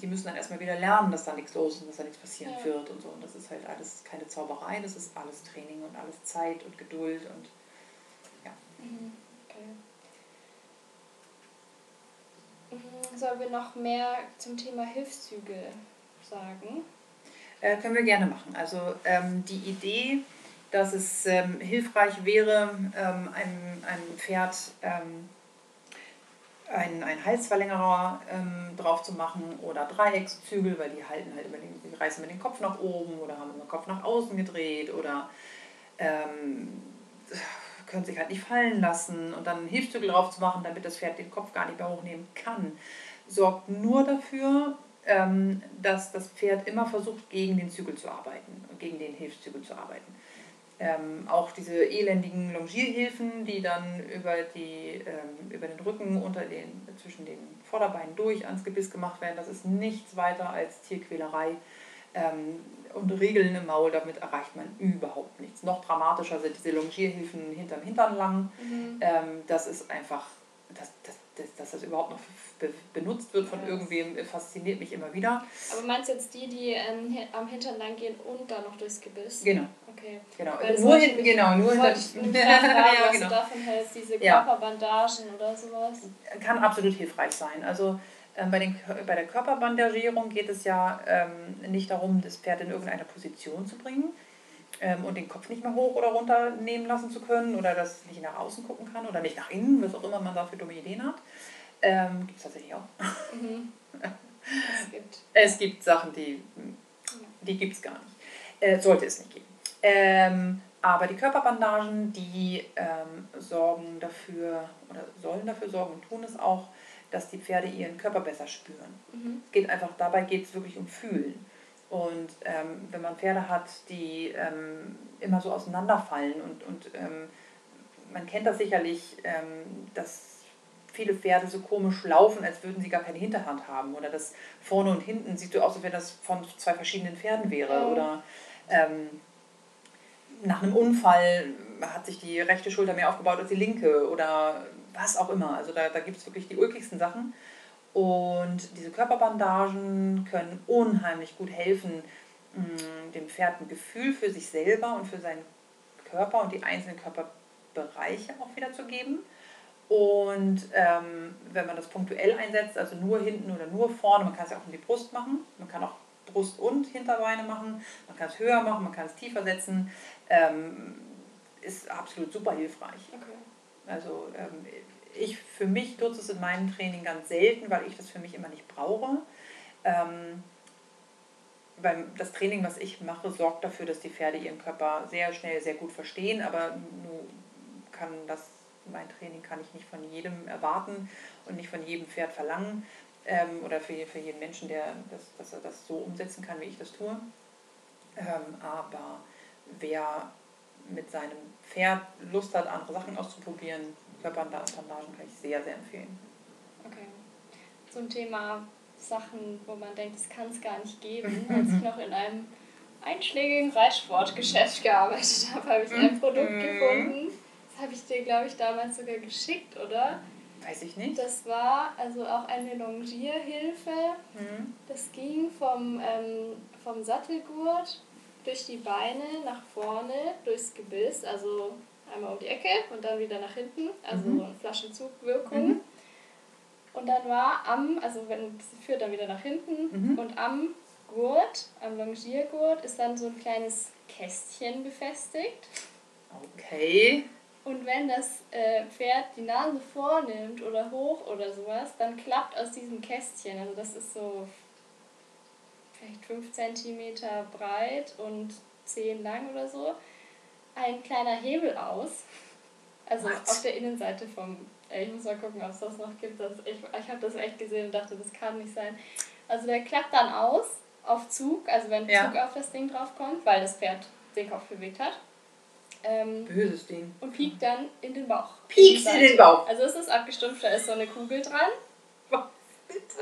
die müssen dann erstmal wieder lernen, dass da nichts los ist und dass da nichts passieren ja. wird und so. Und das ist halt alles keine Zauberei, das ist alles Training und alles Zeit und Geduld und ja. Mhm. Okay. Mhm, sollen wir noch mehr zum Thema Hilfszüge sagen? Äh, können wir gerne machen. Also ähm, die Idee, dass es ähm, hilfreich wäre, ähm, einem, einem Pferd ähm, ein, ein Halsverlängerer ähm, drauf zu machen oder Dreieckszügel, weil die halten halt immer den, die reißen immer den Kopf nach oben oder haben den Kopf nach außen gedreht oder ähm, können sich halt nicht fallen lassen und dann einen Hilfszügel drauf zu machen, damit das Pferd den Kopf gar nicht mehr hochnehmen kann, sorgt nur dafür, ähm, dass das Pferd immer versucht, gegen den Zügel zu arbeiten gegen den Hilfszügel zu arbeiten. Ähm, auch diese elendigen Longierhilfen, die dann über, die, ähm, über den Rücken unter den, zwischen den Vorderbeinen durch ans Gebiss gemacht werden, das ist nichts weiter als Tierquälerei. Ähm, und Regeln im Maul, damit erreicht man überhaupt nichts. Noch dramatischer sind diese Longierhilfen hinterm Hintern lang. Mhm. Ähm, das ist einfach, das, das, das, dass das überhaupt noch benutzt wird von ja. irgendwem, fasziniert mich immer wieder. Aber meinst du jetzt die, die ähm, am Hintern lang gehen und dann noch durchs Gebiss? Genau. Okay. Genau. nur hinten, genau, nur hinten. (laughs) ja, genau. du davon hältst, diese Körperbandagen ja. oder sowas? Kann absolut hilfreich sein. Also ähm, bei, den, bei der Körperbandagierung geht es ja ähm, nicht darum, das Pferd in irgendeine Position zu bringen ähm, und den Kopf nicht mehr hoch oder runter nehmen lassen zu können oder das nicht nach außen gucken kann oder nicht nach innen, was auch immer man da für dumme Ideen hat. Ähm, gibt es tatsächlich auch. Mhm. es, gibt. (laughs) es gibt Sachen, die, die gibt es gar nicht. Äh, sollte es nicht geben. Ähm, aber die Körperbandagen, die ähm, sorgen dafür oder sollen dafür sorgen und tun es auch, dass die Pferde ihren Körper besser spüren. Mhm. Es geht einfach, dabei geht es wirklich um Fühlen. Und ähm, wenn man Pferde hat, die ähm, immer so auseinanderfallen und, und ähm, man kennt das sicherlich, ähm, dass viele Pferde so komisch laufen, als würden sie gar keine Hinterhand haben. Oder das vorne und hinten sieht so aus, als wenn das von zwei verschiedenen Pferden wäre. Mhm. Oder ähm, nach einem Unfall hat sich die rechte Schulter mehr aufgebaut als die linke. Oder was auch immer. Also da, da gibt es wirklich die ulkigsten Sachen. Und diese Körperbandagen können unheimlich gut helfen, mm, dem Pferd ein Gefühl für sich selber und für seinen Körper und die einzelnen Körperbereiche auch wieder zu geben. Und ähm, wenn man das punktuell einsetzt, also nur hinten oder nur vorne, man kann es ja auch in die Brust machen, man kann auch Brust und Hinterbeine machen, man kann es höher machen, man kann es tiefer setzen, ähm, ist absolut super hilfreich. Okay. Also ähm, ich für mich nutze es in meinem Training ganz selten, weil ich das für mich immer nicht brauche. Ähm, weil das Training, was ich mache, sorgt dafür, dass die Pferde ihren Körper sehr schnell, sehr gut verstehen, aber nur kann das mein Training kann ich nicht von jedem erwarten und nicht von jedem Pferd verlangen ähm, oder für, für jeden Menschen, der das, dass er das so umsetzen kann, wie ich das tue. Ähm, aber wer mit seinem Pferd Lust hat, andere Sachen auszuprobieren, Körperbandagen kann ich sehr, sehr empfehlen. Okay. Zum Thema Sachen, wo man denkt, das kann es gar nicht geben. (laughs) Als ich noch in einem einschlägigen Reitsportgeschäft gearbeitet habe, habe ich ein Produkt mhm. gefunden, habe ich dir, glaube ich, damals sogar geschickt, oder? Weiß ich nicht. Das war also auch eine Longierhilfe. Mhm. Das ging vom, ähm, vom Sattelgurt durch die Beine nach vorne, durchs Gebiss, also einmal um die Ecke und dann wieder nach hinten, also mhm. so eine Flaschenzugwirkung. Mhm. Und dann war am, also wenn es führt dann wieder nach hinten mhm. und am Gurt, am Longiergurt ist dann so ein kleines Kästchen befestigt. Okay. Und wenn das äh, Pferd die Nase vornimmt oder hoch oder sowas, dann klappt aus diesem Kästchen, also das ist so vielleicht 5 cm breit und 10 lang oder so, ein kleiner Hebel aus. Also What? auf der Innenseite vom. Ich muss mal gucken, ob es das noch gibt. Das, ich ich habe das echt gesehen und dachte, das kann nicht sein. Also der klappt dann aus auf Zug, also wenn ja. Zug auf das Ding drauf kommt, weil das Pferd den Kopf bewegt hat. Ähm, Böses Ding. Und piekt dann in den Bauch. Piekt in den Bauch. Also es ist abgestumpft, da ist so eine Kugel dran.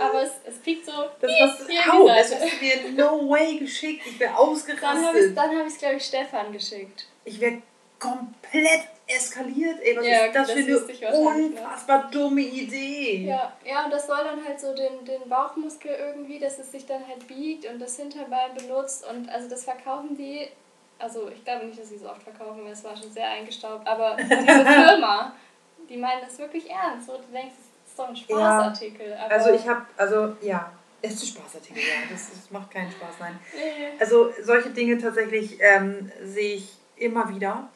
Aber es, es piekt so. Das hast du, au, das hast du mir no way geschickt. Ich wäre ausgerastet. Dann habe ich es, glaube ich, Stefan geschickt. Ich wäre komplett eskaliert. Ey, was ja, ist das, das für eine unfassbar ne? dumme Idee? Ja, ja, und das soll dann halt so den, den Bauchmuskel irgendwie, dass es sich dann halt biegt und das Hinterbein benutzt. Und also das verkaufen die, also ich glaube nicht, dass sie so oft verkaufen, weil es war schon sehr eingestaubt, aber diese Firma, die meinen das wirklich ernst. So, du denkst, es ist doch ein Spaßartikel. Ja, also ich habe, also ja, es ist ein Spaßartikel, ja. Das, das macht keinen Spaß, nein. Also solche Dinge tatsächlich ähm, sehe ich immer wieder.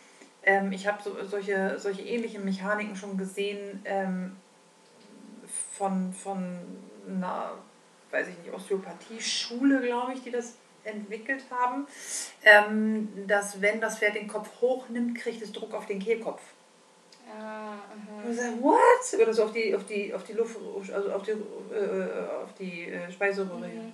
Ähm, ich habe so, solche, solche ähnlichen Mechaniken schon gesehen ähm, von, von einer, weiß ich nicht, Osteopathie-Schule, glaube ich, die das entwickelt haben, ähm, dass wenn das Pferd den Kopf hochnimmt, kriegt es Druck auf den Kehlkopf. Ah, aha. Und sagt, what? Oder so auf die, auf die, auf die Luft, also auf die, äh, auf die äh, Speiseröhre. Mhm.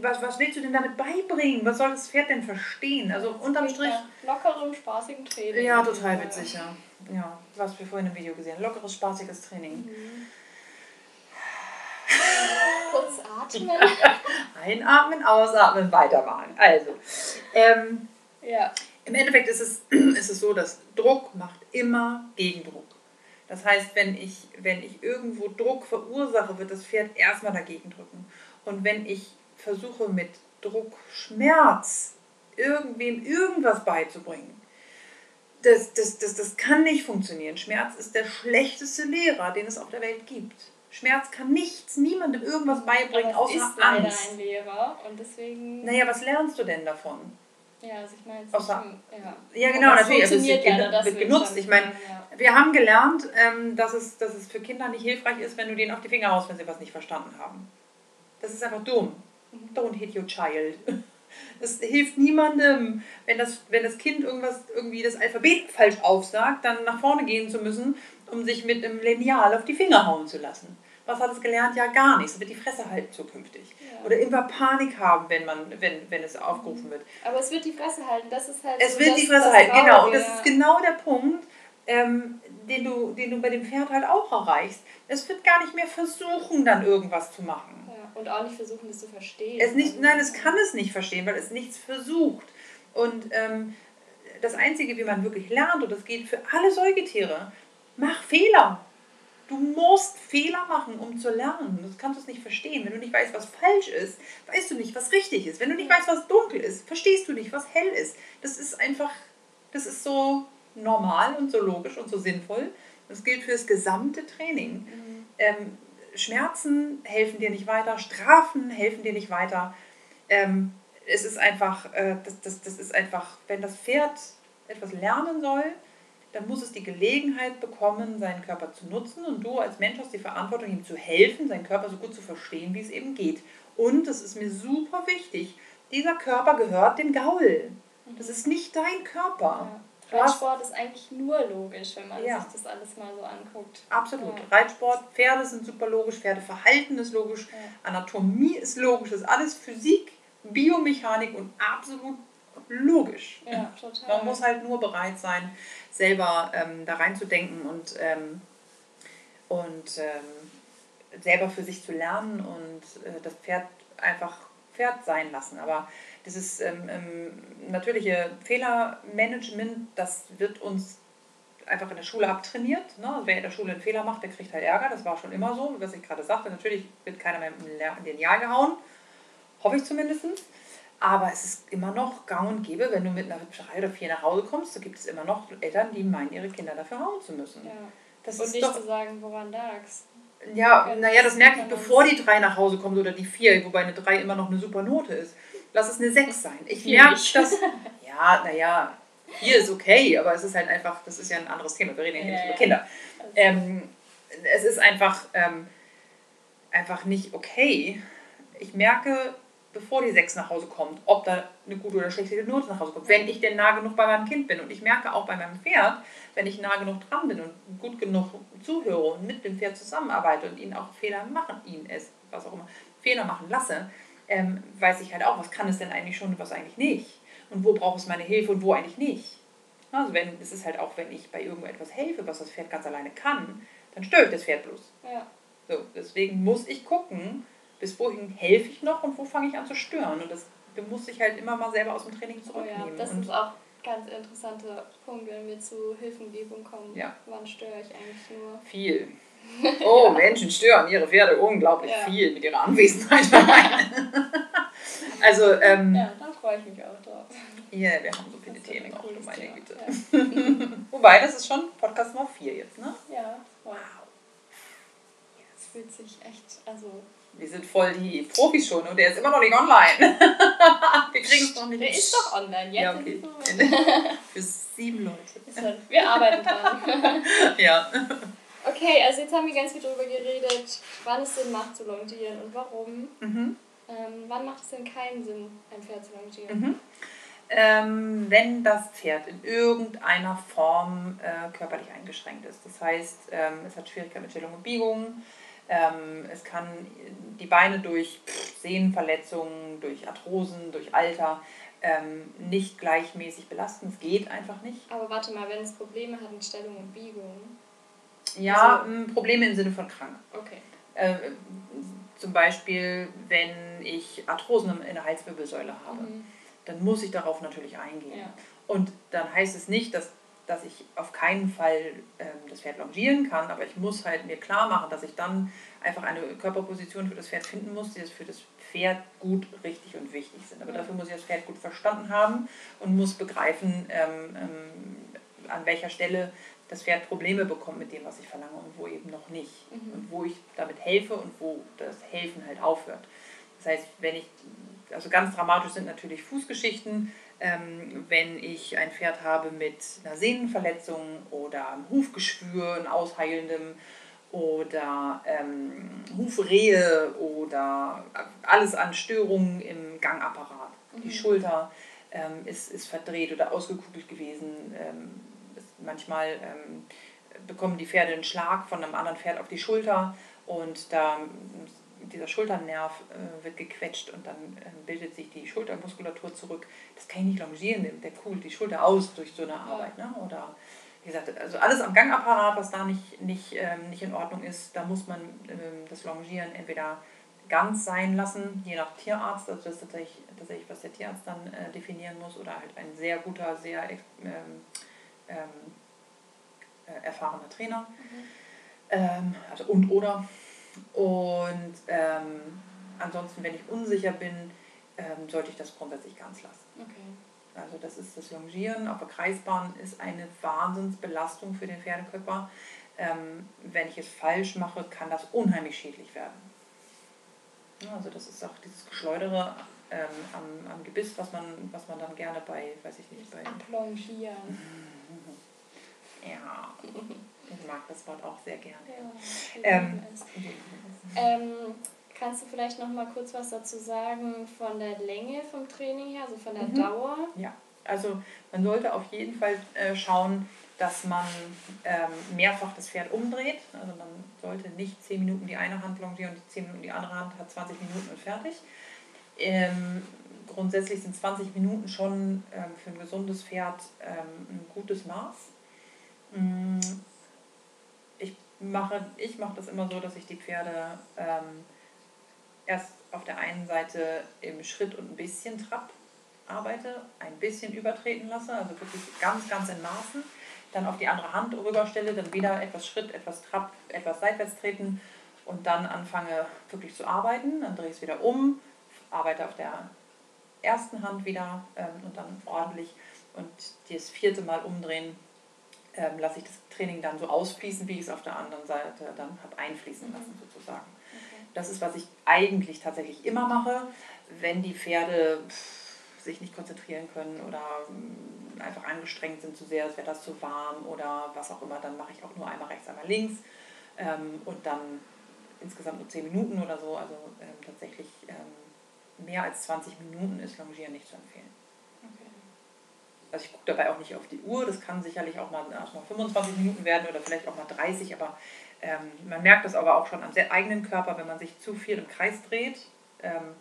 Was, was willst du denn damit beibringen? Was soll das Pferd denn verstehen? Also unterm Strich. Lockerem, spaßigem Training. Ja, total witzig, ja. ja. Was wir vorhin im Video gesehen haben. Lockeres, spaßiges Training. Mhm. Kurz atmen. (laughs) Einatmen, ausatmen, weitermachen. Also, ähm, ja. im Endeffekt ist es, (clears throat) ist es so, dass Druck macht immer Gegendruck. Das heißt, wenn ich, wenn ich irgendwo Druck verursache, wird das Pferd erstmal dagegen drücken. Und wenn ich versuche mit Druck, Schmerz irgendwem irgendwas beizubringen, das, das, das, das kann nicht funktionieren. Schmerz ist der schlechteste Lehrer, den es auf der Welt gibt. Schmerz kann nichts, niemandem irgendwas beibringen, Aber außer ist leider Angst. ein Lehrer und deswegen. Naja, was lernst du denn davon? Ja, also ich meine, Außer, ja. ja, genau, natürlich. Also es wird, leider, wird genutzt. Ich meine, ja. wir haben gelernt, ähm, dass, es, dass es für Kinder nicht hilfreich ist, wenn du denen auf die Finger haust, wenn sie was nicht verstanden haben. Das ist einfach dumm. Don't hit your child. (laughs) Das hilft niemandem, wenn das, wenn das Kind irgendwas, irgendwie das Alphabet falsch aufsagt, dann nach vorne gehen zu müssen, um sich mit einem Lineal auf die Finger hauen zu lassen. Was hat es gelernt? Ja, gar nichts. Es wird die Fresse halten zukünftig. Ja. Oder immer Panik haben, wenn, man, wenn, wenn es aufgerufen wird. Aber es wird die Fresse halten. Das ist halt es so wird die Fresse halten, genau. Und das ist genau der Punkt, ähm, den, du, den du bei dem Pferd halt auch erreichst. Es wird gar nicht mehr versuchen, dann irgendwas zu machen. Und auch nicht versuchen, das zu verstehen. Es nicht, nein, es kann es nicht verstehen, weil es nichts versucht. Und ähm, das Einzige, wie man wirklich lernt, und das geht für alle Säugetiere, mach Fehler. Du musst Fehler machen, um zu lernen. Das kannst du nicht verstehen. Wenn du nicht weißt, was falsch ist, weißt du nicht, was richtig ist. Wenn du nicht weißt, was dunkel ist, verstehst du nicht, was hell ist. Das ist einfach, das ist so normal und so logisch und so sinnvoll. Das gilt für das gesamte Training. Mhm. Ähm, Schmerzen helfen dir nicht weiter, Strafen helfen dir nicht weiter. Ähm, es ist einfach, äh, das, das, das ist einfach, wenn das Pferd etwas lernen soll, dann muss es die Gelegenheit bekommen, seinen Körper zu nutzen und du als Mensch hast die Verantwortung, ihm zu helfen, seinen Körper so gut zu verstehen, wie es eben geht. Und, das ist mir super wichtig, dieser Körper gehört dem Gaul. Das ist nicht dein Körper. Ja. Reitsport ist eigentlich nur logisch, wenn man ja. sich das alles mal so anguckt. Absolut. Ja. Reitsport, Pferde sind super logisch, Pferdeverhalten ist logisch, ja. Anatomie ist logisch, das ist alles Physik, Biomechanik und absolut logisch. Ja, total. Man muss halt nur bereit sein, selber ähm, da reinzudenken und, ähm, und ähm, selber für sich zu lernen und äh, das Pferd einfach Pferd sein lassen. Aber dieses ähm, ähm, natürliche Fehlermanagement, das wird uns einfach in der Schule abtrainiert. Ne? Also wer in der Schule einen Fehler macht, der kriegt halt Ärger. Das war schon immer so, was ich gerade sagte. Natürlich wird keiner mehr in den Jahr gehauen. Hoffe ich zumindest. Aber es ist immer noch gang und gäbe, wenn du mit einer drei oder vier nach Hause kommst, da gibt es immer noch Eltern, die meinen, ihre Kinder dafür hauen zu müssen. Ja. Das und nicht doch, zu sagen, woran lag's. Ja, naja, das merke ich, bevor die drei nach Hause kommt oder die vier, wobei eine drei immer noch eine super Note ist lass es eine 6 sein. Ich merke das. (laughs) Ja, naja, hier ist okay, aber es ist halt einfach, das ist ja ein anderes Thema. Wir reden ja hier ja, nicht über Kinder. Ähm, es ist einfach, ähm, einfach nicht okay. Ich merke, bevor die 6 nach Hause kommt, ob da eine gute oder schlechte Note nach Hause kommt. Wenn ich denn nah genug bei meinem Kind bin. Und ich merke auch bei meinem Pferd, wenn ich nah genug dran bin und gut genug zuhöre und mit dem Pferd zusammenarbeite und ihn auch Fehler machen, ihn es, was auch immer, Fehler machen lasse, ähm, weiß ich halt auch, was kann es denn eigentlich schon und was eigentlich nicht. Und wo braucht es meine Hilfe und wo eigentlich nicht. Also wenn, es ist halt auch, wenn ich bei irgendetwas helfe, was das Pferd ganz alleine kann, dann störe ich das Pferd bloß. Ja. So, deswegen muss ich gucken, bis wohin helfe ich noch und wo fange ich an zu stören. Und das muss ich halt immer mal selber aus dem Training zurücknehmen. Oh ja, das und ist auch ganz interessanter Punkt, wenn wir zu Hilfengebung kommen. Ja. Wann störe ich eigentlich nur? Viel. (laughs) Oh, Menschen stören ihre Pferde unglaublich Ja. viel mit ihrer Anwesenheit. (laughs) also, ähm, Ja, da freue ich mich auch drauf. ja, wir haben so viele Themen noch, du meine. Güte. (laughs) Wobei, das ist schon Podcast Nummer 4 jetzt, ne? Ja, ja voll. Es fühlt sich echt, also. Wir sind voll die Profis schon und der ist immer noch nicht online. (laughs) wir kriegen es noch nicht. Der ist doch online, jetzt Ja, in okay. (laughs) Für sieben Leute. Wir arbeiten dran. (laughs) Ja. Okay, also jetzt haben wir ganz viel darüber geredet, wann es Sinn macht zu longieren und warum. Mhm. Ähm, wann macht es denn keinen Sinn, ein Pferd zu longieren? Mhm. Ähm, wenn das Pferd in irgendeiner Form äh, körperlich eingeschränkt ist. Das heißt, ähm, es hat Schwierigkeiten mit Stellung und Biegung. Ähm, es kann die Beine durch Sehnenverletzungen, durch Arthrosen, durch Alter ähm, nicht gleichmäßig belasten. Es geht einfach nicht. Aber warte mal, wenn es Probleme hat mit Stellung und Biegung. Ja, Also- Probleme im Sinne von krank. Okay. Äh, zum Beispiel, wenn ich Arthrosen in der Halswirbelsäule habe, Mhm. dann muss ich darauf natürlich eingehen. Ja. Und dann heißt es nicht, dass, dass ich auf keinen Fall ähm, das Pferd longieren kann, aber ich muss halt mir klar machen, dass ich dann einfach eine Körperposition für das Pferd finden muss, die für das Pferd gut, richtig und wichtig sind. Aber Ja. dafür muss ich das Pferd gut verstanden haben und muss begreifen, ähm, ähm, an welcher Stelle das Pferd Probleme bekommt mit dem, was ich verlange und wo eben noch nicht. Mhm. Und wo ich damit helfe und wo das Helfen halt aufhört. Das heißt, wenn ich, also ganz dramatisch sind natürlich Fußgeschichten, ähm, wenn ich ein Pferd habe mit einer Sehnenverletzung oder einem Hufgeschwür, ein ausheilendem oder ähm, Hufrehe oder alles an Störungen im Gangapparat. Die Mhm. Schulter ähm, ist, ist verdreht oder ausgekugelt gewesen. Ähm, manchmal ähm, bekommen die Pferde einen Schlag von einem anderen Pferd auf die Schulter und da dieser Schulternerv äh, wird gequetscht und dann ähm, bildet sich die Schultermuskulatur zurück. Das kann ich nicht longieren, der- kugelt die Schulter aus durch so eine Arbeit. Ne? Oder wie gesagt, also alles am Gangapparat, was da nicht, nicht, ähm, nicht in Ordnung ist, da muss man ähm, das Longieren entweder ganz sein lassen, je nach Tierarzt, also das ist tatsächlich, tatsächlich was der Tierarzt dann äh, definieren muss, oder halt ein sehr guter, sehr ähm, ähm, äh, erfahrener Trainer. Ähm, also und oder. Und ähm, ansonsten, wenn ich unsicher bin, ähm, sollte ich das grundsätzlich ganz lassen. Okay. Also das ist das Longieren auf der Kreisbahn ist eine Wahnsinnsbelastung für den Pferdekörper. Ähm, wenn ich es falsch mache, kann das unheimlich schädlich werden. Also das ist auch dieses Geschleudere ähm, am, am Gebiss, was man, was man dann gerne bei, weiß ich nicht, bei... Ablongieren. (laughs) Ja, (laughs) ich mag das Wort auch sehr gerne. Ja, Ähm. Ähm, kannst du vielleicht noch mal kurz was dazu sagen von der Länge vom Training her, also von der Mhm. Dauer? Ja, also man sollte auf jeden Fall äh, schauen, dass man ähm, mehrfach das Pferd umdreht. Also man sollte nicht 10 Minuten die eine Hand longieren und 10 Minuten die andere Hand hat 20 Minuten und fertig. Ähm, grundsätzlich sind 20 Minuten schon ähm, für ein gesundes Pferd ähm, ein gutes Maß. Mache, ich mache das immer so, dass ich die Pferde ähm, erst auf der einen Seite im Schritt und ein bisschen Trab arbeite, ein bisschen übertreten lasse, also wirklich ganz, ganz in Maßen, dann auf die andere Hand rüberstelle, dann wieder etwas Schritt, etwas Trab, etwas seitwärts treten und dann anfange wirklich zu arbeiten, dann drehe ich es wieder um, arbeite auf der ersten Hand wieder ähm, und dann ordentlich und das vierte Mal umdrehen, ähm, lasse ich das Training dann so ausfließen, wie ich es auf der anderen Seite dann habe einfließen lassen sozusagen. Okay. Das ist, was ich eigentlich tatsächlich immer mache, wenn die Pferde pff, sich nicht konzentrieren können oder mm, einfach angestrengt sind zu sehr, es wird das zu warm oder was auch immer, dann mache ich auch nur einmal rechts, einmal links ähm, und dann insgesamt nur 10 Minuten oder so. Also ähm, tatsächlich ähm, mehr als 20 Minuten ist Longieren nicht zu empfehlen. Also ich gucke dabei auch nicht auf die Uhr, das kann sicherlich auch mal, auch mal 25 Minuten werden oder vielleicht auch mal 30, aber ähm, man merkt das aber auch schon am sehr eigenen Körper, wenn man sich zu viel im Kreis dreht. Ähm,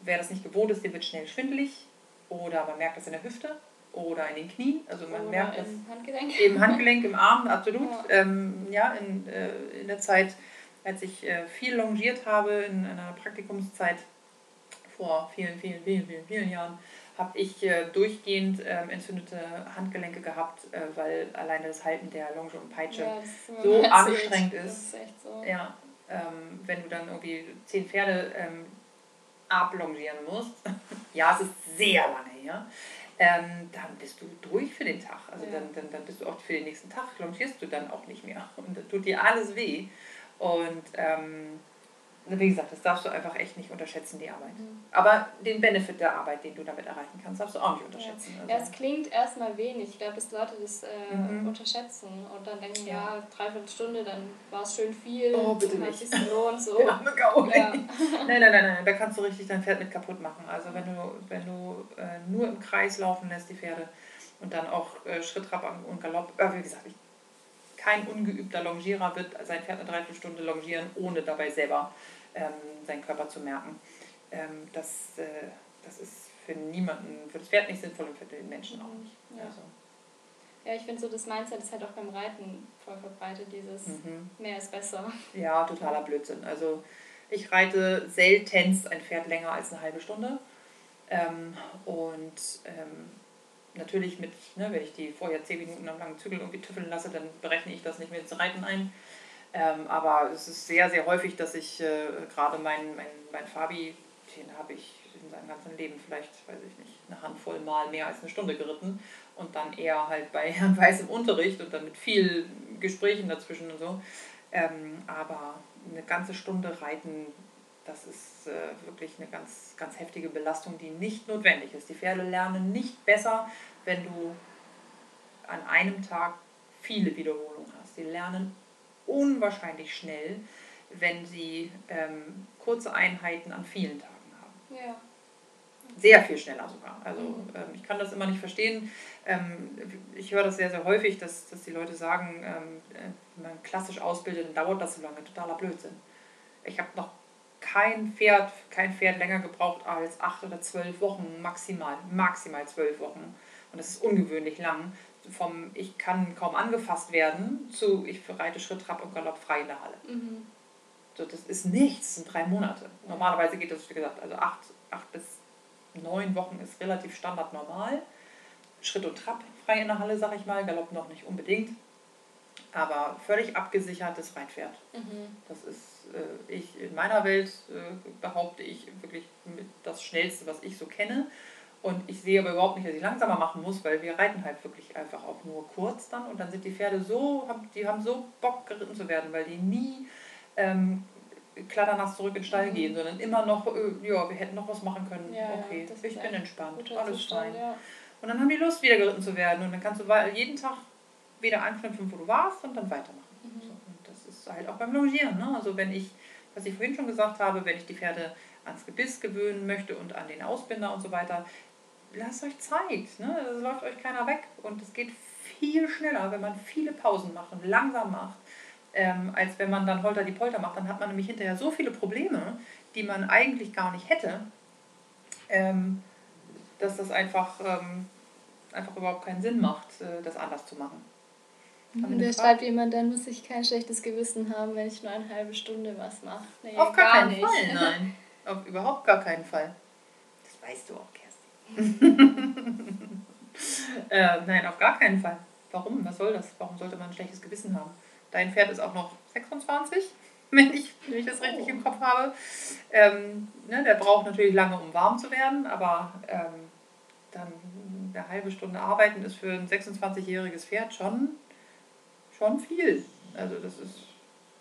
wer das nicht gewohnt ist, der wird schnell schwindelig oder man merkt das in der Hüfte oder in den Knien. Also man Oder merkt das im Handgelenk. im Handgelenk, im Arm, absolut. Ja. Ja, ähm, ja in, äh, in der Zeit als ich äh, viel longiert habe in einer Praktikumszeit vor vielen, vielen, vielen, vielen, vielen Jahren, habe ich äh, durchgehend ähm, entzündete Handgelenke gehabt, äh, weil alleine das Halten der Longe und Peitsche Ja, so anstrengend ist. ist so. Ja, ähm, wenn du dann irgendwie zehn Pferde ähm, ablongieren musst, (laughs) ja, es ist sehr lange her, ähm, dann bist du durch für den Tag. Also Ja. dann, dann, dann bist du auch für den nächsten Tag, longierst du dann auch nicht mehr. Und das tut dir alles weh. Und ähm, wie gesagt, das darfst du einfach echt nicht unterschätzen, die Arbeit. Mhm. Aber den Benefit der Arbeit, den du damit erreichen kannst, darfst du auch nicht unterschätzen. Ja, Also, es klingt erstmal wenig. Ich glaube, dass Leute das äh, Mhm. unterschätzen und dann denken, Ja. ja, dreiviertel Stunde, dann war es schön viel. Oh, bitte nicht. sich gelohnt, (laughs) so. Gauli. Ja. Nein, nein, nein, nein, da kannst du richtig dein Pferd mit kaputt machen. Also wenn du, wenn du äh, nur im Kreis laufen lässt, die Pferde, und dann auch äh, Schritt, Trab und Galopp, äh, wie gesagt, ich, kein ungeübter Longierer wird sein Pferd eine Dreiviertelstunde longieren, ohne dabei selber ähm, seinen Körper zu merken. Ähm, das, äh, das ist für niemanden, für das Pferd nicht sinnvoll und für den Menschen auch nicht. Ja. Also, ja, ich finde so, das Mindset ist halt auch beim Reiten voll verbreitet, dieses mhm. mehr ist besser. Ja, totaler Blödsinn. Also ich reite seltenst ein Pferd länger als eine halbe Stunde. Ähm, und ähm, natürlich mit, ne, wenn ich die vorher zehn Minuten am langen Zügel irgendwie tüffeln lasse, dann berechne ich das nicht mehr ins Reiten ein. Ähm, aber es ist sehr, sehr häufig, dass ich äh, gerade mein, mein, mein Fabi, den habe ich in seinem ganzen Leben vielleicht, weiß ich nicht, eine Handvoll Mal mehr als eine Stunde geritten. Und dann eher halt bei (laughs) Herrn Weiß im Unterricht und dann mit viel Gesprächen dazwischen und so. Ähm, aber eine ganze Stunde reiten, das ist äh, wirklich eine ganz, ganz heftige Belastung, die nicht notwendig ist. Die Pferde lernen nicht besser, wenn du an einem Tag viele Wiederholungen hast. Sie lernen unwahrscheinlich schnell, wenn sie ähm, kurze Einheiten an vielen Tagen haben. Ja. Sehr viel schneller sogar. Also Mhm. ähm, ich kann das immer nicht verstehen. Ähm, ich höre das sehr, sehr häufig, dass, dass die Leute sagen, ähm, äh, wenn man klassisch ausbildet, dann dauert das so lange. Totaler Blödsinn. Ich habe noch kein Pferd, kein Pferd länger gebraucht als acht oder zwölf Wochen maximal. Maximal zwölf Wochen. Und das ist ungewöhnlich lang. Vom ich kann kaum angefasst werden zu ich reite Schritt, Trab und Galopp frei in der Halle. Mhm. So, das ist nichts, das sind drei Monate. Normalerweise geht das, wie gesagt, also acht, acht bis neun Wochen ist relativ standard normal. Schritt und Trab frei in der Halle, sag ich mal, Galopp noch nicht unbedingt. Aber völlig abgesichertes Reitpferd. Mhm. Das ist, äh, ich in meiner Welt äh, behaupte ich wirklich das Schnellste, was ich so kenne. Und ich sehe aber überhaupt nicht, dass ich langsamer machen muss, weil wir reiten halt wirklich einfach auch nur kurz dann. Und dann sind die Pferde so, haben- die haben so Bock geritten zu werden, weil die nie ähm, kladdernass zurück in den Stall Mhm. gehen, sondern immer noch, äh, ja, wir hätten noch was machen können. Ja, ja, okay, das ist ich bin entspannt, alles fein. ja. Und dann haben die Lust, wieder geritten zu werden. Und dann kannst du jeden Tag wieder anknüpfen, wo du warst und dann weitermachen. Mhm. So, und das ist halt auch beim Longieren. Ne? Also wenn ich, was ich vorhin schon gesagt habe, wenn ich die Pferde ans Gebiss gewöhnen möchte und an den Ausbinder und so weiter, lasst euch Zeit. Ne? Es läuft euch keiner weg. Und es geht viel schneller, wenn man viele Pausen macht und langsam macht, ähm, als wenn man dann Holter die Polter macht. Dann hat man nämlich hinterher so viele Probleme, die man eigentlich gar nicht hätte, ähm, dass das einfach, ähm, einfach überhaupt keinen Sinn macht, äh, das anders zu machen. Und eine da schreibt jemand, dann muss ich kein schlechtes Gewissen haben, wenn ich nur eine halbe Stunde was mache. Nee, Auf gar, keinen nicht. Fall, nein. (laughs) Auf überhaupt gar keinen Fall. Das weißt du auch, Kerstin. (laughs) äh, nein, auf gar keinen Fall. Warum? Was soll das? Warum sollte man ein schlechtes Gewissen haben? Dein Pferd ist auch noch 26, (laughs) wenn ich, wenn ich das richtig im Kopf habe. Ähm, ne, der braucht natürlich lange, um warm zu werden, aber ähm, dann eine halbe Stunde arbeiten ist für ein 26-jähriges Pferd schon, schon viel. Also das ist,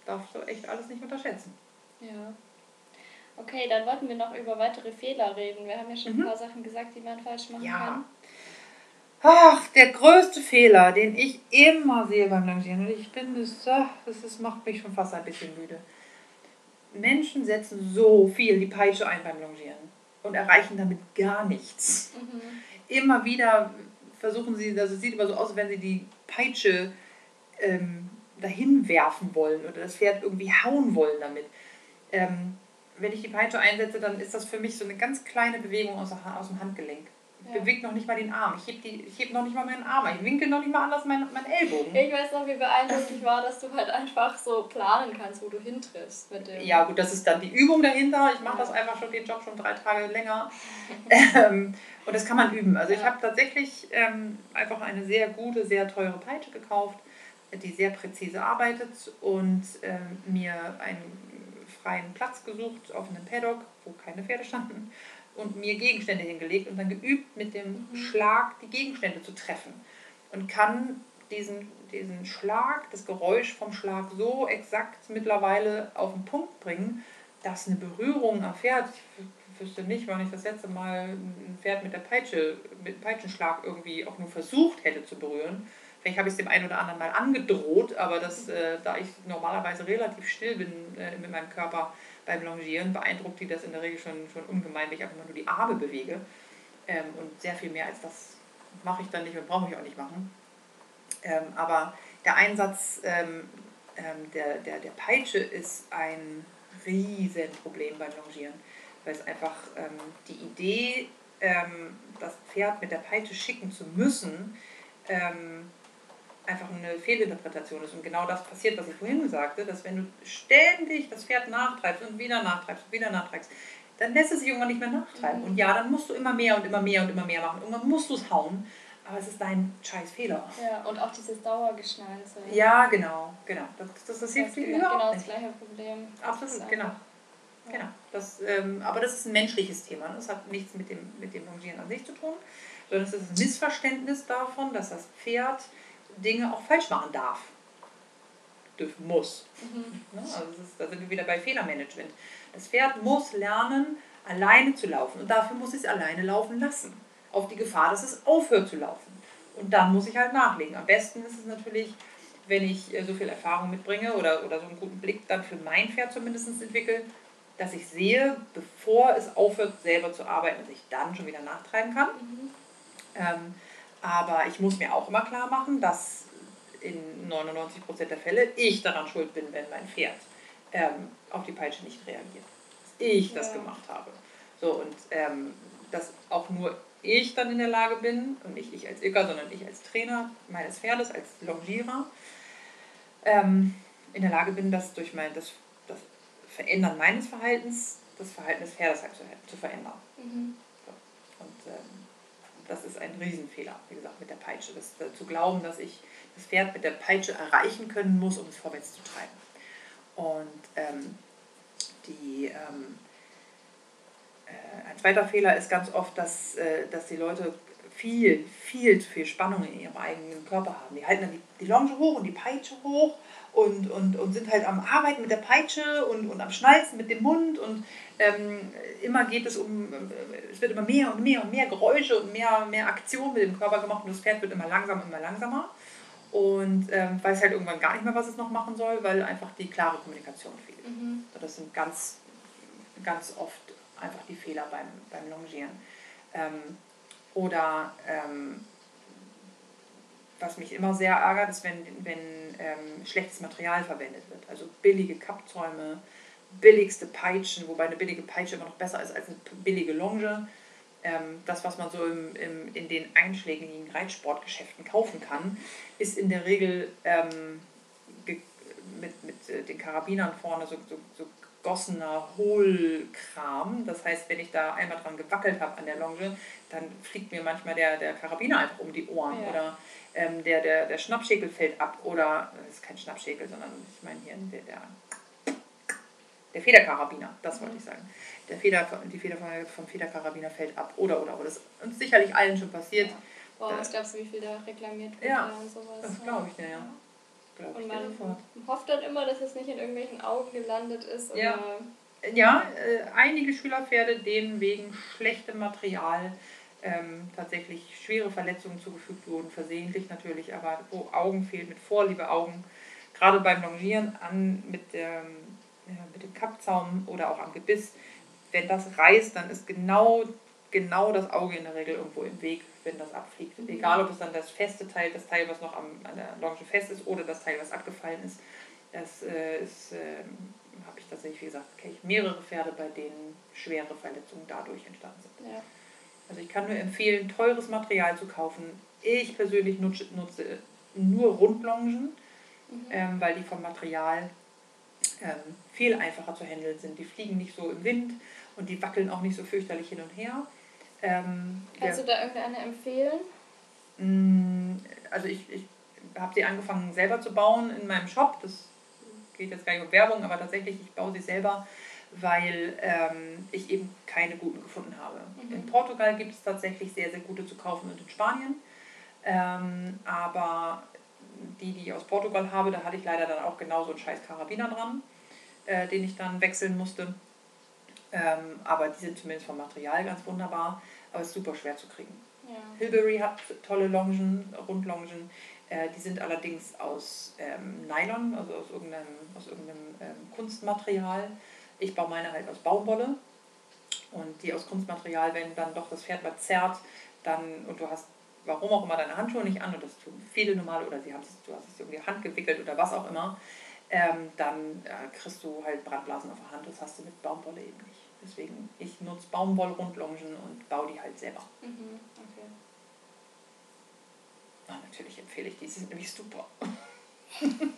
darfst du echt alles nicht unterschätzen. Ja. Okay, dann wollten wir noch über weitere Fehler reden. Wir haben ja schon Mhm. ein paar Sachen gesagt, die man falsch machen Ja. kann. Ach, der größte Fehler, den ich immer sehe beim Longieren, und ich bin das, das ist, macht mich schon fast ein bisschen müde. Menschen setzen so viel die Peitsche ein beim Longieren und erreichen damit gar nichts. Mhm. Immer wieder versuchen sie, also es sieht immer so aus, als wenn sie die Peitsche ähm, dahin werfen wollen oder das Pferd irgendwie hauen wollen damit. Ähm, wenn ich die Peitsche einsetze, dann ist das für mich so eine ganz kleine Bewegung aus, aus dem Handgelenk. Ich ja. bewege noch nicht mal den Arm. Ich hebe heb noch nicht mal meinen Arm. Ich winkel noch nicht mal anders meinen, meinen Ellbogen. Ich weiß noch, wie beeindruckend war, dass du halt einfach so planen kannst, wo du hintriffst mit dem. Ja, gut, das ist dann die Übung dahinter. Ich mache ja. das einfach schon, den Job schon drei Tage länger. (laughs) ähm, und das kann man üben. Also ja. ich habe tatsächlich ähm, einfach eine sehr gute, sehr teure Peitsche gekauft, die sehr präzise arbeitet und ähm, mir einen freien Platz gesucht auf einem Paddock, wo keine Pferde standen und mir Gegenstände hingelegt und dann geübt, mit dem mhm. Schlag die Gegenstände zu treffen. Und kann diesen, diesen Schlag, das Geräusch vom Schlag so exakt mittlerweile auf den Punkt bringen, dass eine Berührung am Pferd, ich wüsste nicht, wann ich das letzte Mal ein Pferd mit der Peitsche, mit Peitschenschlag irgendwie auch nur versucht hätte zu berühren. Vielleicht habe ich es dem einen oder anderen mal angedroht, aber das, äh, da ich normalerweise relativ still bin äh, mit meinem Körper, beim Longieren beeindruckt die das in der Regel schon, schon ungemein, wenn ich einfach nur die Arme bewege. Ähm, und sehr viel mehr als das mache ich dann nicht und brauche ich auch nicht machen. Ähm, aber der Einsatz ähm, ähm der, der, der Peitsche ist ein Riesenproblem beim Longieren, weil es einfach ähm, die Idee, ähm, das Pferd mit der Peitsche schicken zu müssen, einfach eine Fehlinterpretation ist. Und genau das passiert, was ich vorhin sagte, dass wenn du ständig das Pferd nachtreibst und wieder nachtreibst und wieder nachtreibst, dann lässt es sich irgendwann nicht mehr nachtreiben. Mhm. Und ja, dann musst du immer mehr und immer mehr und immer mehr machen. Irgendwann musst du es hauen, aber es ist dein scheiß Fehler. Ja, und auch dieses Dauergeschnalze. Ja, genau, genau. Das, das, das hilft dir überhaupt Genau das gleiche Problem. Absolut, genau. Ja. Genau. Das, ähm, aber das ist ein menschliches Thema. Das hat nichts mit dem, mit dem Longieren an sich zu tun, sondern es ist ein Missverständnis davon, dass das Pferd Dinge auch falsch machen darf. Dürfen muss. Mhm. Ne? Also ist, da sind wir wieder bei Fehlermanagement. Das Pferd muss lernen, alleine zu laufen. Und dafür muss es alleine laufen lassen. Auf die Gefahr, dass es aufhört zu laufen. Und dann muss ich halt nachlegen. Am besten ist es natürlich, wenn ich äh, so viel Erfahrung mitbringe oder, oder so einen guten Blick dann für mein Pferd zumindest entwickle, dass ich sehe, bevor es aufhört, selber zu arbeiten, dass ich dann schon wieder nachtreiben kann. Mhm. Ähm, aber ich muss mir auch immer klar machen, dass in 99% der Fälle ich daran schuld bin, wenn mein Pferd ähm, auf die Peitsche nicht reagiert. Dass ich das ja. gemacht habe. So, und ähm, dass auch nur ich dann in der Lage bin, und nicht ich als Ilka, sondern ich als Trainer meines Pferdes, als Longierer, ähm, in der Lage bin, das durch mein, das, das Verändern meines Verhaltens, das Verhalten des Pferdes halt zu, zu verändern. Mhm. So. Und ähm, das ist ein Riesenfehler, wie gesagt, mit der Peitsche. Das, äh, zu glauben, dass ich das Pferd mit der Peitsche erreichen können muss, um es vorwärts zu treiben. Und ähm, die, ähm, äh, ein zweiter Fehler ist ganz oft, dass, äh, dass die Leute viel, viel zu viel Spannung in ihrem eigenen Körper haben. Die halten dann die, die Longe hoch und die Peitsche hoch und, und, und sind halt am Arbeiten mit der Peitsche und, und am Schnalzen mit dem Mund und ähm, immer geht es um, äh, es wird immer mehr und mehr und mehr Geräusche und mehr, mehr Aktion mit dem Körper gemacht und das Pferd wird immer langsamer, immer langsamer. Und ähm, weiß halt irgendwann gar nicht mehr, was es noch machen soll, weil einfach die klare Kommunikation fehlt. Mhm. Das sind ganz, ganz oft einfach die Fehler beim, beim Longieren. Ähm, oder ähm, was mich immer sehr ärgert, ist, wenn, wenn ähm, schlechtes Material verwendet wird. Also billige Kappzäume, billigste Peitschen, wobei eine billige Peitsche immer noch besser ist als eine billige Longe. Ähm, das, was man so im, im, in den einschlägigen Reitsportgeschäften kaufen kann, ist in der Regel ähm, mit, mit äh, den Karabinern vorne so, so, so gossener Hohlkram. Das heißt, wenn ich da einmal dran gewackelt habe an der Longe, dann fliegt mir manchmal der, der Karabiner einfach um die Ohren. Ja. Oder ähm, der, der, der Schnappschäkel fällt ab. Oder, das ist kein Schnappschäkel, sondern ich meine hier der, der der Federkarabiner, das wollte ich sagen. Der Feder, die Feder vom Federkarabiner fällt ab. Oder, oder, oder. Das ist uns sicherlich allen schon passiert. Ja. Boah, was glaubst du, wie viel da reklamiert wird ja, und sowas? Das glaube ich, ja. ja. Glaub und man ich hofft dann immer, dass es nicht in irgendwelchen Augen gelandet ist. ja, ja äh, einige Schülerpferde, denen wegen schlechtem Material ähm, tatsächlich schwere Verletzungen zugefügt wurden, versehentlich natürlich, aber wo Augen fehlen, mit Vorliebe Augen, gerade beim Longieren an mit der mit dem Kappzaum oder auch am Gebiss, wenn das reißt, dann ist genau, genau das Auge in der Regel irgendwo im Weg, wenn das abfliegt. Mhm. Egal, ob es dann das feste Teil, das Teil, was noch am, an der Longe fest ist, oder das Teil, was abgefallen ist. Das äh, ist, äh, habe ich tatsächlich, wie gesagt, kenne ich mehrere Pferde, bei denen schwere Verletzungen dadurch entstanden sind. Ja. Also ich kann nur empfehlen, teures Material zu kaufen. Ich persönlich nutze, nutze nur Rundlongen, mhm. ähm, weil die vom Material ähm, viel einfacher zu handeln sind. Die fliegen nicht so im Wind und die wackeln auch nicht so fürchterlich hin und her. Ähm, Kannst der, du da irgendeine empfehlen? Mm, also ich, ich habe sie angefangen selber zu bauen in meinem Shop. Das geht jetzt gar nicht um Werbung, aber tatsächlich, ich baue sie selber, weil ähm, ich eben keine guten gefunden habe. Mhm. In Portugal gibt es tatsächlich sehr, sehr gute zu kaufen und in Spanien. Ähm, aber die, die ich aus Portugal habe, da hatte ich leider dann auch genauso einen scheiß Karabiner dran, äh, den ich dann wechseln musste. Ähm, aber die sind zumindest vom Material ganz wunderbar, aber es ist super schwer zu kriegen. Ja. Hilberry hat tolle Longen, Rundlongen. Äh, die sind allerdings aus ähm, Nylon, also aus irgendeinem, aus irgendeinem ähm, Kunstmaterial. Ich baue meine halt aus Baumwolle. Und die aus Kunstmaterial, wenn dann doch das Pferd mal zerrt, dann, und du hast warum auch immer deine Handschuhe nicht an und das tun viele normale oder sie haben du hast es irgendwie Hand gewickelt oder was auch immer, ähm, dann äh, kriegst du halt Brandblasen auf der Hand. Das hast du mit Baumwolle eben nicht. Deswegen, ich nutze Baumwollrundlongen und baue die halt selber. Mhm, okay. Ah, natürlich empfehle ich die, sie sind nämlich super. Den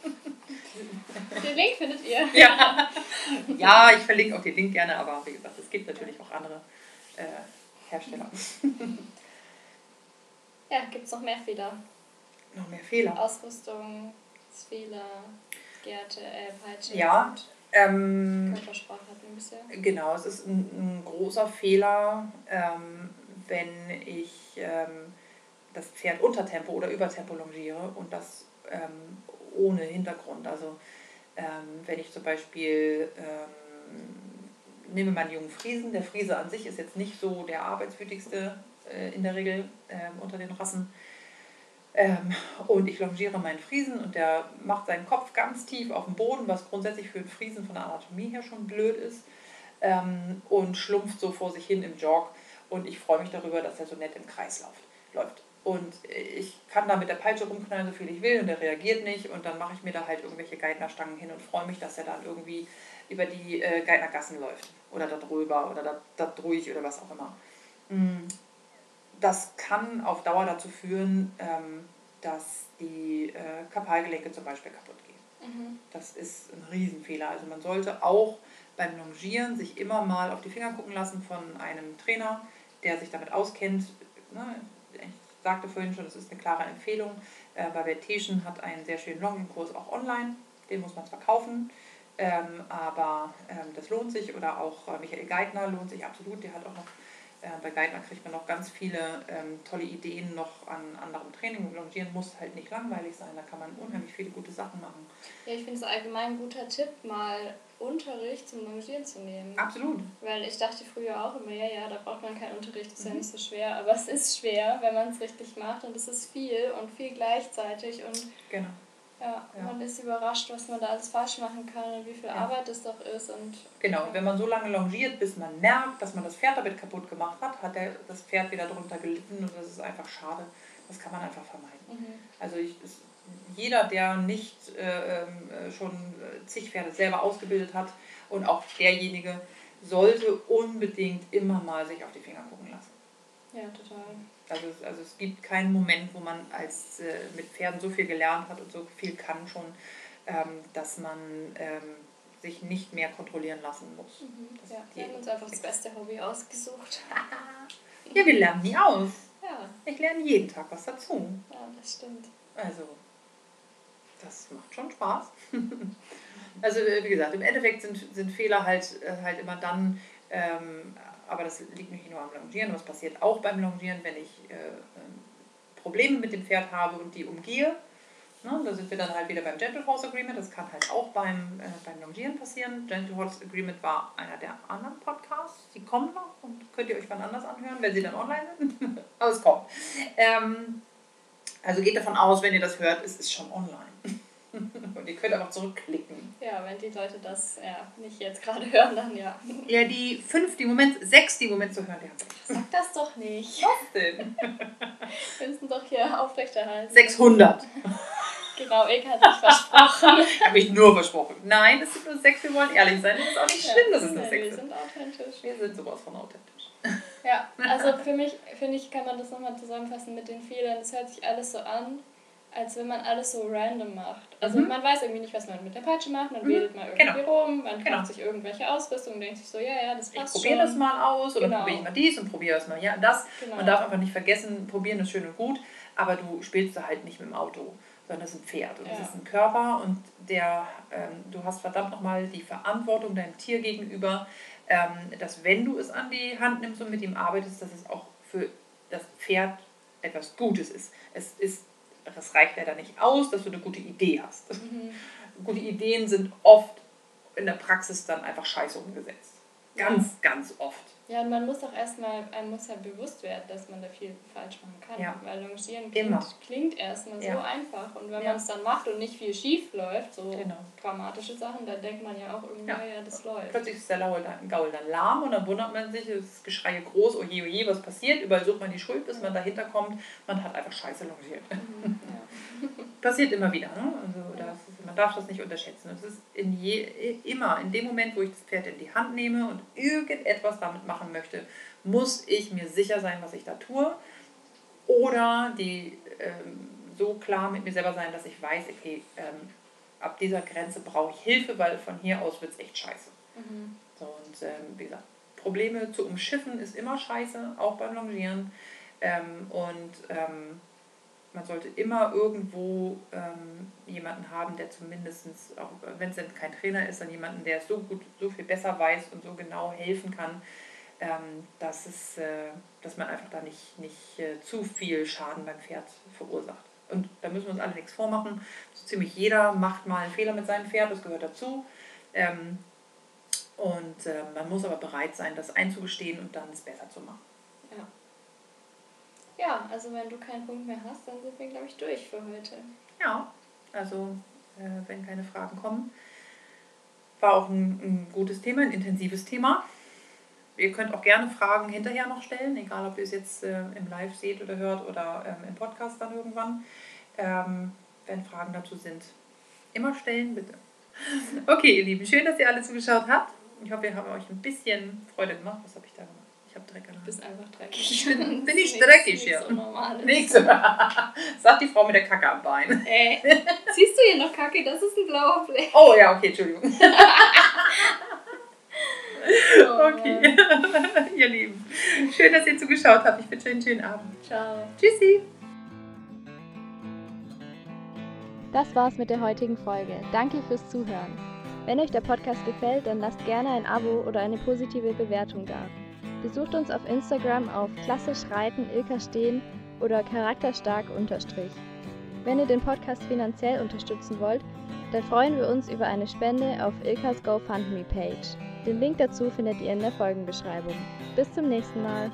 Link findet ihr. (laughs) Ja. ja, ich verlinke auch den Link gerne, aber wie gesagt, es gibt natürlich auch andere äh, Hersteller. (laughs) Ja, gibt es noch mehr Fehler? Noch mehr Fehler? Ausrüstung, Fehler, Gärte, äh, Peitsche. Ja. Ähm, Körpersprache hatten wir bisher. Genau, es ist ein, ein großer Fehler, ähm, wenn ich ähm, das Pferd unter Tempo oder über Tempo longiere und das ähm, ohne Hintergrund. Also ähm, wenn ich zum Beispiel ähm, nehme meinen jungen Friesen, der Friese an sich ist jetzt nicht so der arbeitswütigste äh, in der Regel äh, unter den Rassen. Ähm, und ich longiere meinen Friesen und der macht seinen Kopf ganz tief auf den Boden, was grundsätzlich für einen Friesen von der Anatomie her schon blöd ist. Ähm, und schlumpft so vor sich hin im Jog. Und ich freue mich darüber, dass er so nett im Kreis läuft. Und ich kann da mit der Peitsche rumknallen, so viel ich will, und der reagiert nicht. Und dann mache ich mir da halt irgendwelche Geithnerstangen hin und freue mich, dass er dann irgendwie über die äh, Geithnergassen läuft. Oder da drüber oder da, da oder was auch immer. Mm das kann auf Dauer dazu führen, ähm, dass die äh, Kapalgelenke zum Beispiel kaputt gehen. Mhm. Das ist ein Riesenfehler. Also man sollte auch beim Longieren sich immer mal auf die Finger gucken lassen von einem Trainer, der sich damit auskennt. Ne? Ich sagte vorhin schon, das ist eine klare Empfehlung. Äh, bei hat einen sehr schönen Longing-Kurs auch online. Den muss man zwar kaufen, ähm, aber ähm, das lohnt sich. Oder auch äh, Michael Geithner lohnt sich absolut. Der hat auch noch äh, bei Geithner kriegt man noch ganz viele ähm, tolle Ideen noch an anderem Training. Longieren muss halt nicht langweilig sein, da kann man unheimlich viele gute Sachen machen. Ja, ich finde es allgemein ein guter Tipp, mal Unterricht zum Longieren zu nehmen. Absolut. Weil ich dachte früher auch immer, ja, ja, da braucht man keinen Unterricht, das ist mhm. ja nicht so schwer. Aber es ist schwer, wenn man es richtig macht und es ist viel und viel gleichzeitig. Und genau. Ja, ja, man ist überrascht, was man da alles falsch machen kann und wie viel ja. Arbeit es doch ist. Und, genau, wenn man so lange longiert, bis man merkt, dass man das Pferd damit kaputt gemacht hat, hat der, das Pferd wieder darunter gelitten und das ist einfach schade. Das kann man einfach vermeiden. Mhm. Also ich, ist, jeder, der nicht äh, ähm, äh, schon zig Pferde selber ausgebildet hat und auch derjenige, sollte unbedingt immer mal sich auf die Finger gucken lassen. Ja, total. Also, also es gibt keinen Moment, wo man als äh, mit Pferden so viel gelernt hat und so viel kann schon, ähm, dass man ähm, sich nicht mehr kontrollieren lassen muss. Mhm, ja, wir haben uns einfach das beste Hobby ausgesucht. ja, wir lernen nie aus. Ja. Ich lerne jeden Tag was dazu. Ja, das stimmt. Also, das macht schon Spaß. (laughs) also, äh, wie gesagt, im Endeffekt sind, sind Fehler halt, äh, halt immer dann ähm, aber das liegt nicht nur am Longieren, was passiert auch beim Longieren, wenn ich äh, ähm, Probleme mit dem Pferd habe und die umgehe. Ne, da sind wir dann halt wieder beim Gentle Horse Agreement. Das kann halt auch beim, äh, beim Longieren passieren. Gentle Horse Agreement war einer der anderen Podcasts. Die kommen noch und könnt ihr euch wann anders anhören, wenn sie dann online sind. (laughs) Aber es kommt. Ähm, also geht davon aus, wenn ihr das hört, es ist schon online. (laughs) Und ihr könnt einfach zurückklicken. Ja, wenn die Leute das ja, nicht jetzt gerade (laughs) hören, dann ja. Ja, die fünf, die Moment, sechs, die Moment zu hören, die haben Sag das doch nicht. Was denn? (laughs) Wir müssen doch hier aufrechterhalten. 600. Genau, ich hatte sich versprochen. ich habe mich nur versprochen. Nein, es sind nur sechs, wir wollen ehrlich sein. Das ist auch nicht schlimm, dass es nur sechs sind. Wir sind authentisch. Wir sind sowas von authentisch. Ja, also für mich, finde ich, kann man das nochmal zusammenfassen mit den Fehlern. Es hört sich alles so an, als wenn man alles so random macht. Also Mhm. man weiß irgendwie nicht, was man mit der Peitsche macht, man Mhm, wedelt mal irgendwie genau. rum, man Genau. kauft sich irgendwelche Ausrüstung und denkt sich so, ja, ja, das Ich passt probiere schon. das mal aus oder Genau. probiere ich mal dies und probiere das mal ja das. Genau. Man darf einfach nicht vergessen, probieren ist schön und gut, aber du spielst da halt nicht mit dem Auto, sondern es ist ein Pferd und es Ja. ist ein Körper und der, ähm, du hast verdammt nochmal die Verantwortung deinem Tier gegenüber, ähm, dass wenn du es an die Hand nimmst und mit ihm arbeitest, dass es auch für das Pferd etwas Gutes ist. Es ist, das reicht leider nicht aus, dass du eine gute Idee hast. Mhm. Gute Ideen sind oft in der Praxis dann einfach scheiße umgesetzt. Ganz, ganz oft. Ja, und man muss auch erstmal, einem muss ja bewusst werden, dass man da viel falsch machen kann. Ja. Weil Longieren klingt, klingt erstmal so Ja. einfach. Und wenn Ja. man es dann macht und nicht viel schief läuft, so Genau. dramatische Sachen, dann denkt man ja auch irgendwie, Ja. das läuft. Plötzlich ist der Gaul dann, lahm und dann wundert man sich, es ist Geschreie groß, oje, oje, was passiert? Überall sucht man die Schuld, bis man dahinter kommt. Man hat einfach scheiße longiert. Mhm. (laughs) Passiert immer wieder. Ne? Also das man darf das nicht unterschätzen. Es ist in je, immer, in dem Moment, wo ich das Pferd in die Hand nehme und irgendetwas damit machen möchte, muss ich mir sicher sein, was ich da tue. Oder die ähm, so klar mit mir selber sein, dass ich weiß, okay, ähm, ab dieser Grenze brauche ich Hilfe, weil von hier aus wird es echt scheiße. Mhm. So, und ähm, wie gesagt, Probleme zu umschiffen ist immer scheiße, auch beim Longieren. Ähm, und ähm, man sollte immer irgendwo ähm, jemanden haben, der zumindest, auch wenn es kein Trainer ist, dann jemanden, der es so gut, so viel besser weiß und so genau helfen kann, ähm, dass, es, äh, dass man einfach da nicht, nicht äh, zu viel Schaden beim Pferd verursacht. Und da müssen wir uns alle nichts vormachen. So ziemlich jeder macht mal einen Fehler mit seinem Pferd, das gehört dazu. Ähm, und äh, man muss aber bereit sein, das einzugestehen und dann es besser zu machen. Ja. Also wenn du keinen Punkt mehr hast, dann sind wir, glaube ich, durch für heute. Ja, also äh, wenn keine Fragen kommen, war auch ein, ein gutes Thema, ein intensives Thema. Ihr könnt auch gerne Fragen hinterher noch stellen, egal ob ihr es jetzt äh, im Live seht oder hört oder ähm, im Podcast dann irgendwann. Ähm, wenn Fragen dazu sind, immer stellen, bitte. (laughs) Okay, ihr Lieben, schön, dass ihr alle zugeschaut habt. Ich hoffe, wir haben euch ein bisschen Freude gemacht. Was habe ich da gemacht? Ich Dreck Du bist einfach dreckig. Bin- (laughs) bin ich dreckig hier? Unnormales. Nichts. (laughs) Sagt die Frau mit der Kacke am Bein. Ey, siehst du hier noch Kacke? Das ist ein blauer Fleck. Oh ja, okay, Entschuldigung. (laughs) Oh, Okay, ihr Lieben. Schön, dass ihr zugeschaut habt. Ich wünsche euch einen schönen Abend. Ciao. Tschüssi. Das war's mit der heutigen Folge. Danke fürs Zuhören. Wenn euch der Podcast gefällt, dann lasst gerne ein Abo oder eine positive Bewertung da. Besucht uns auf Instagram auf klassisch reiten Ilka stehen oder charakterstark unterstrich. Wenn ihr den Podcast finanziell unterstützen wollt, dann freuen wir uns über eine Spende auf Ilkas GoFundMe Page. Den Link dazu findet ihr in der Folgenbeschreibung. Bis zum nächsten Mal.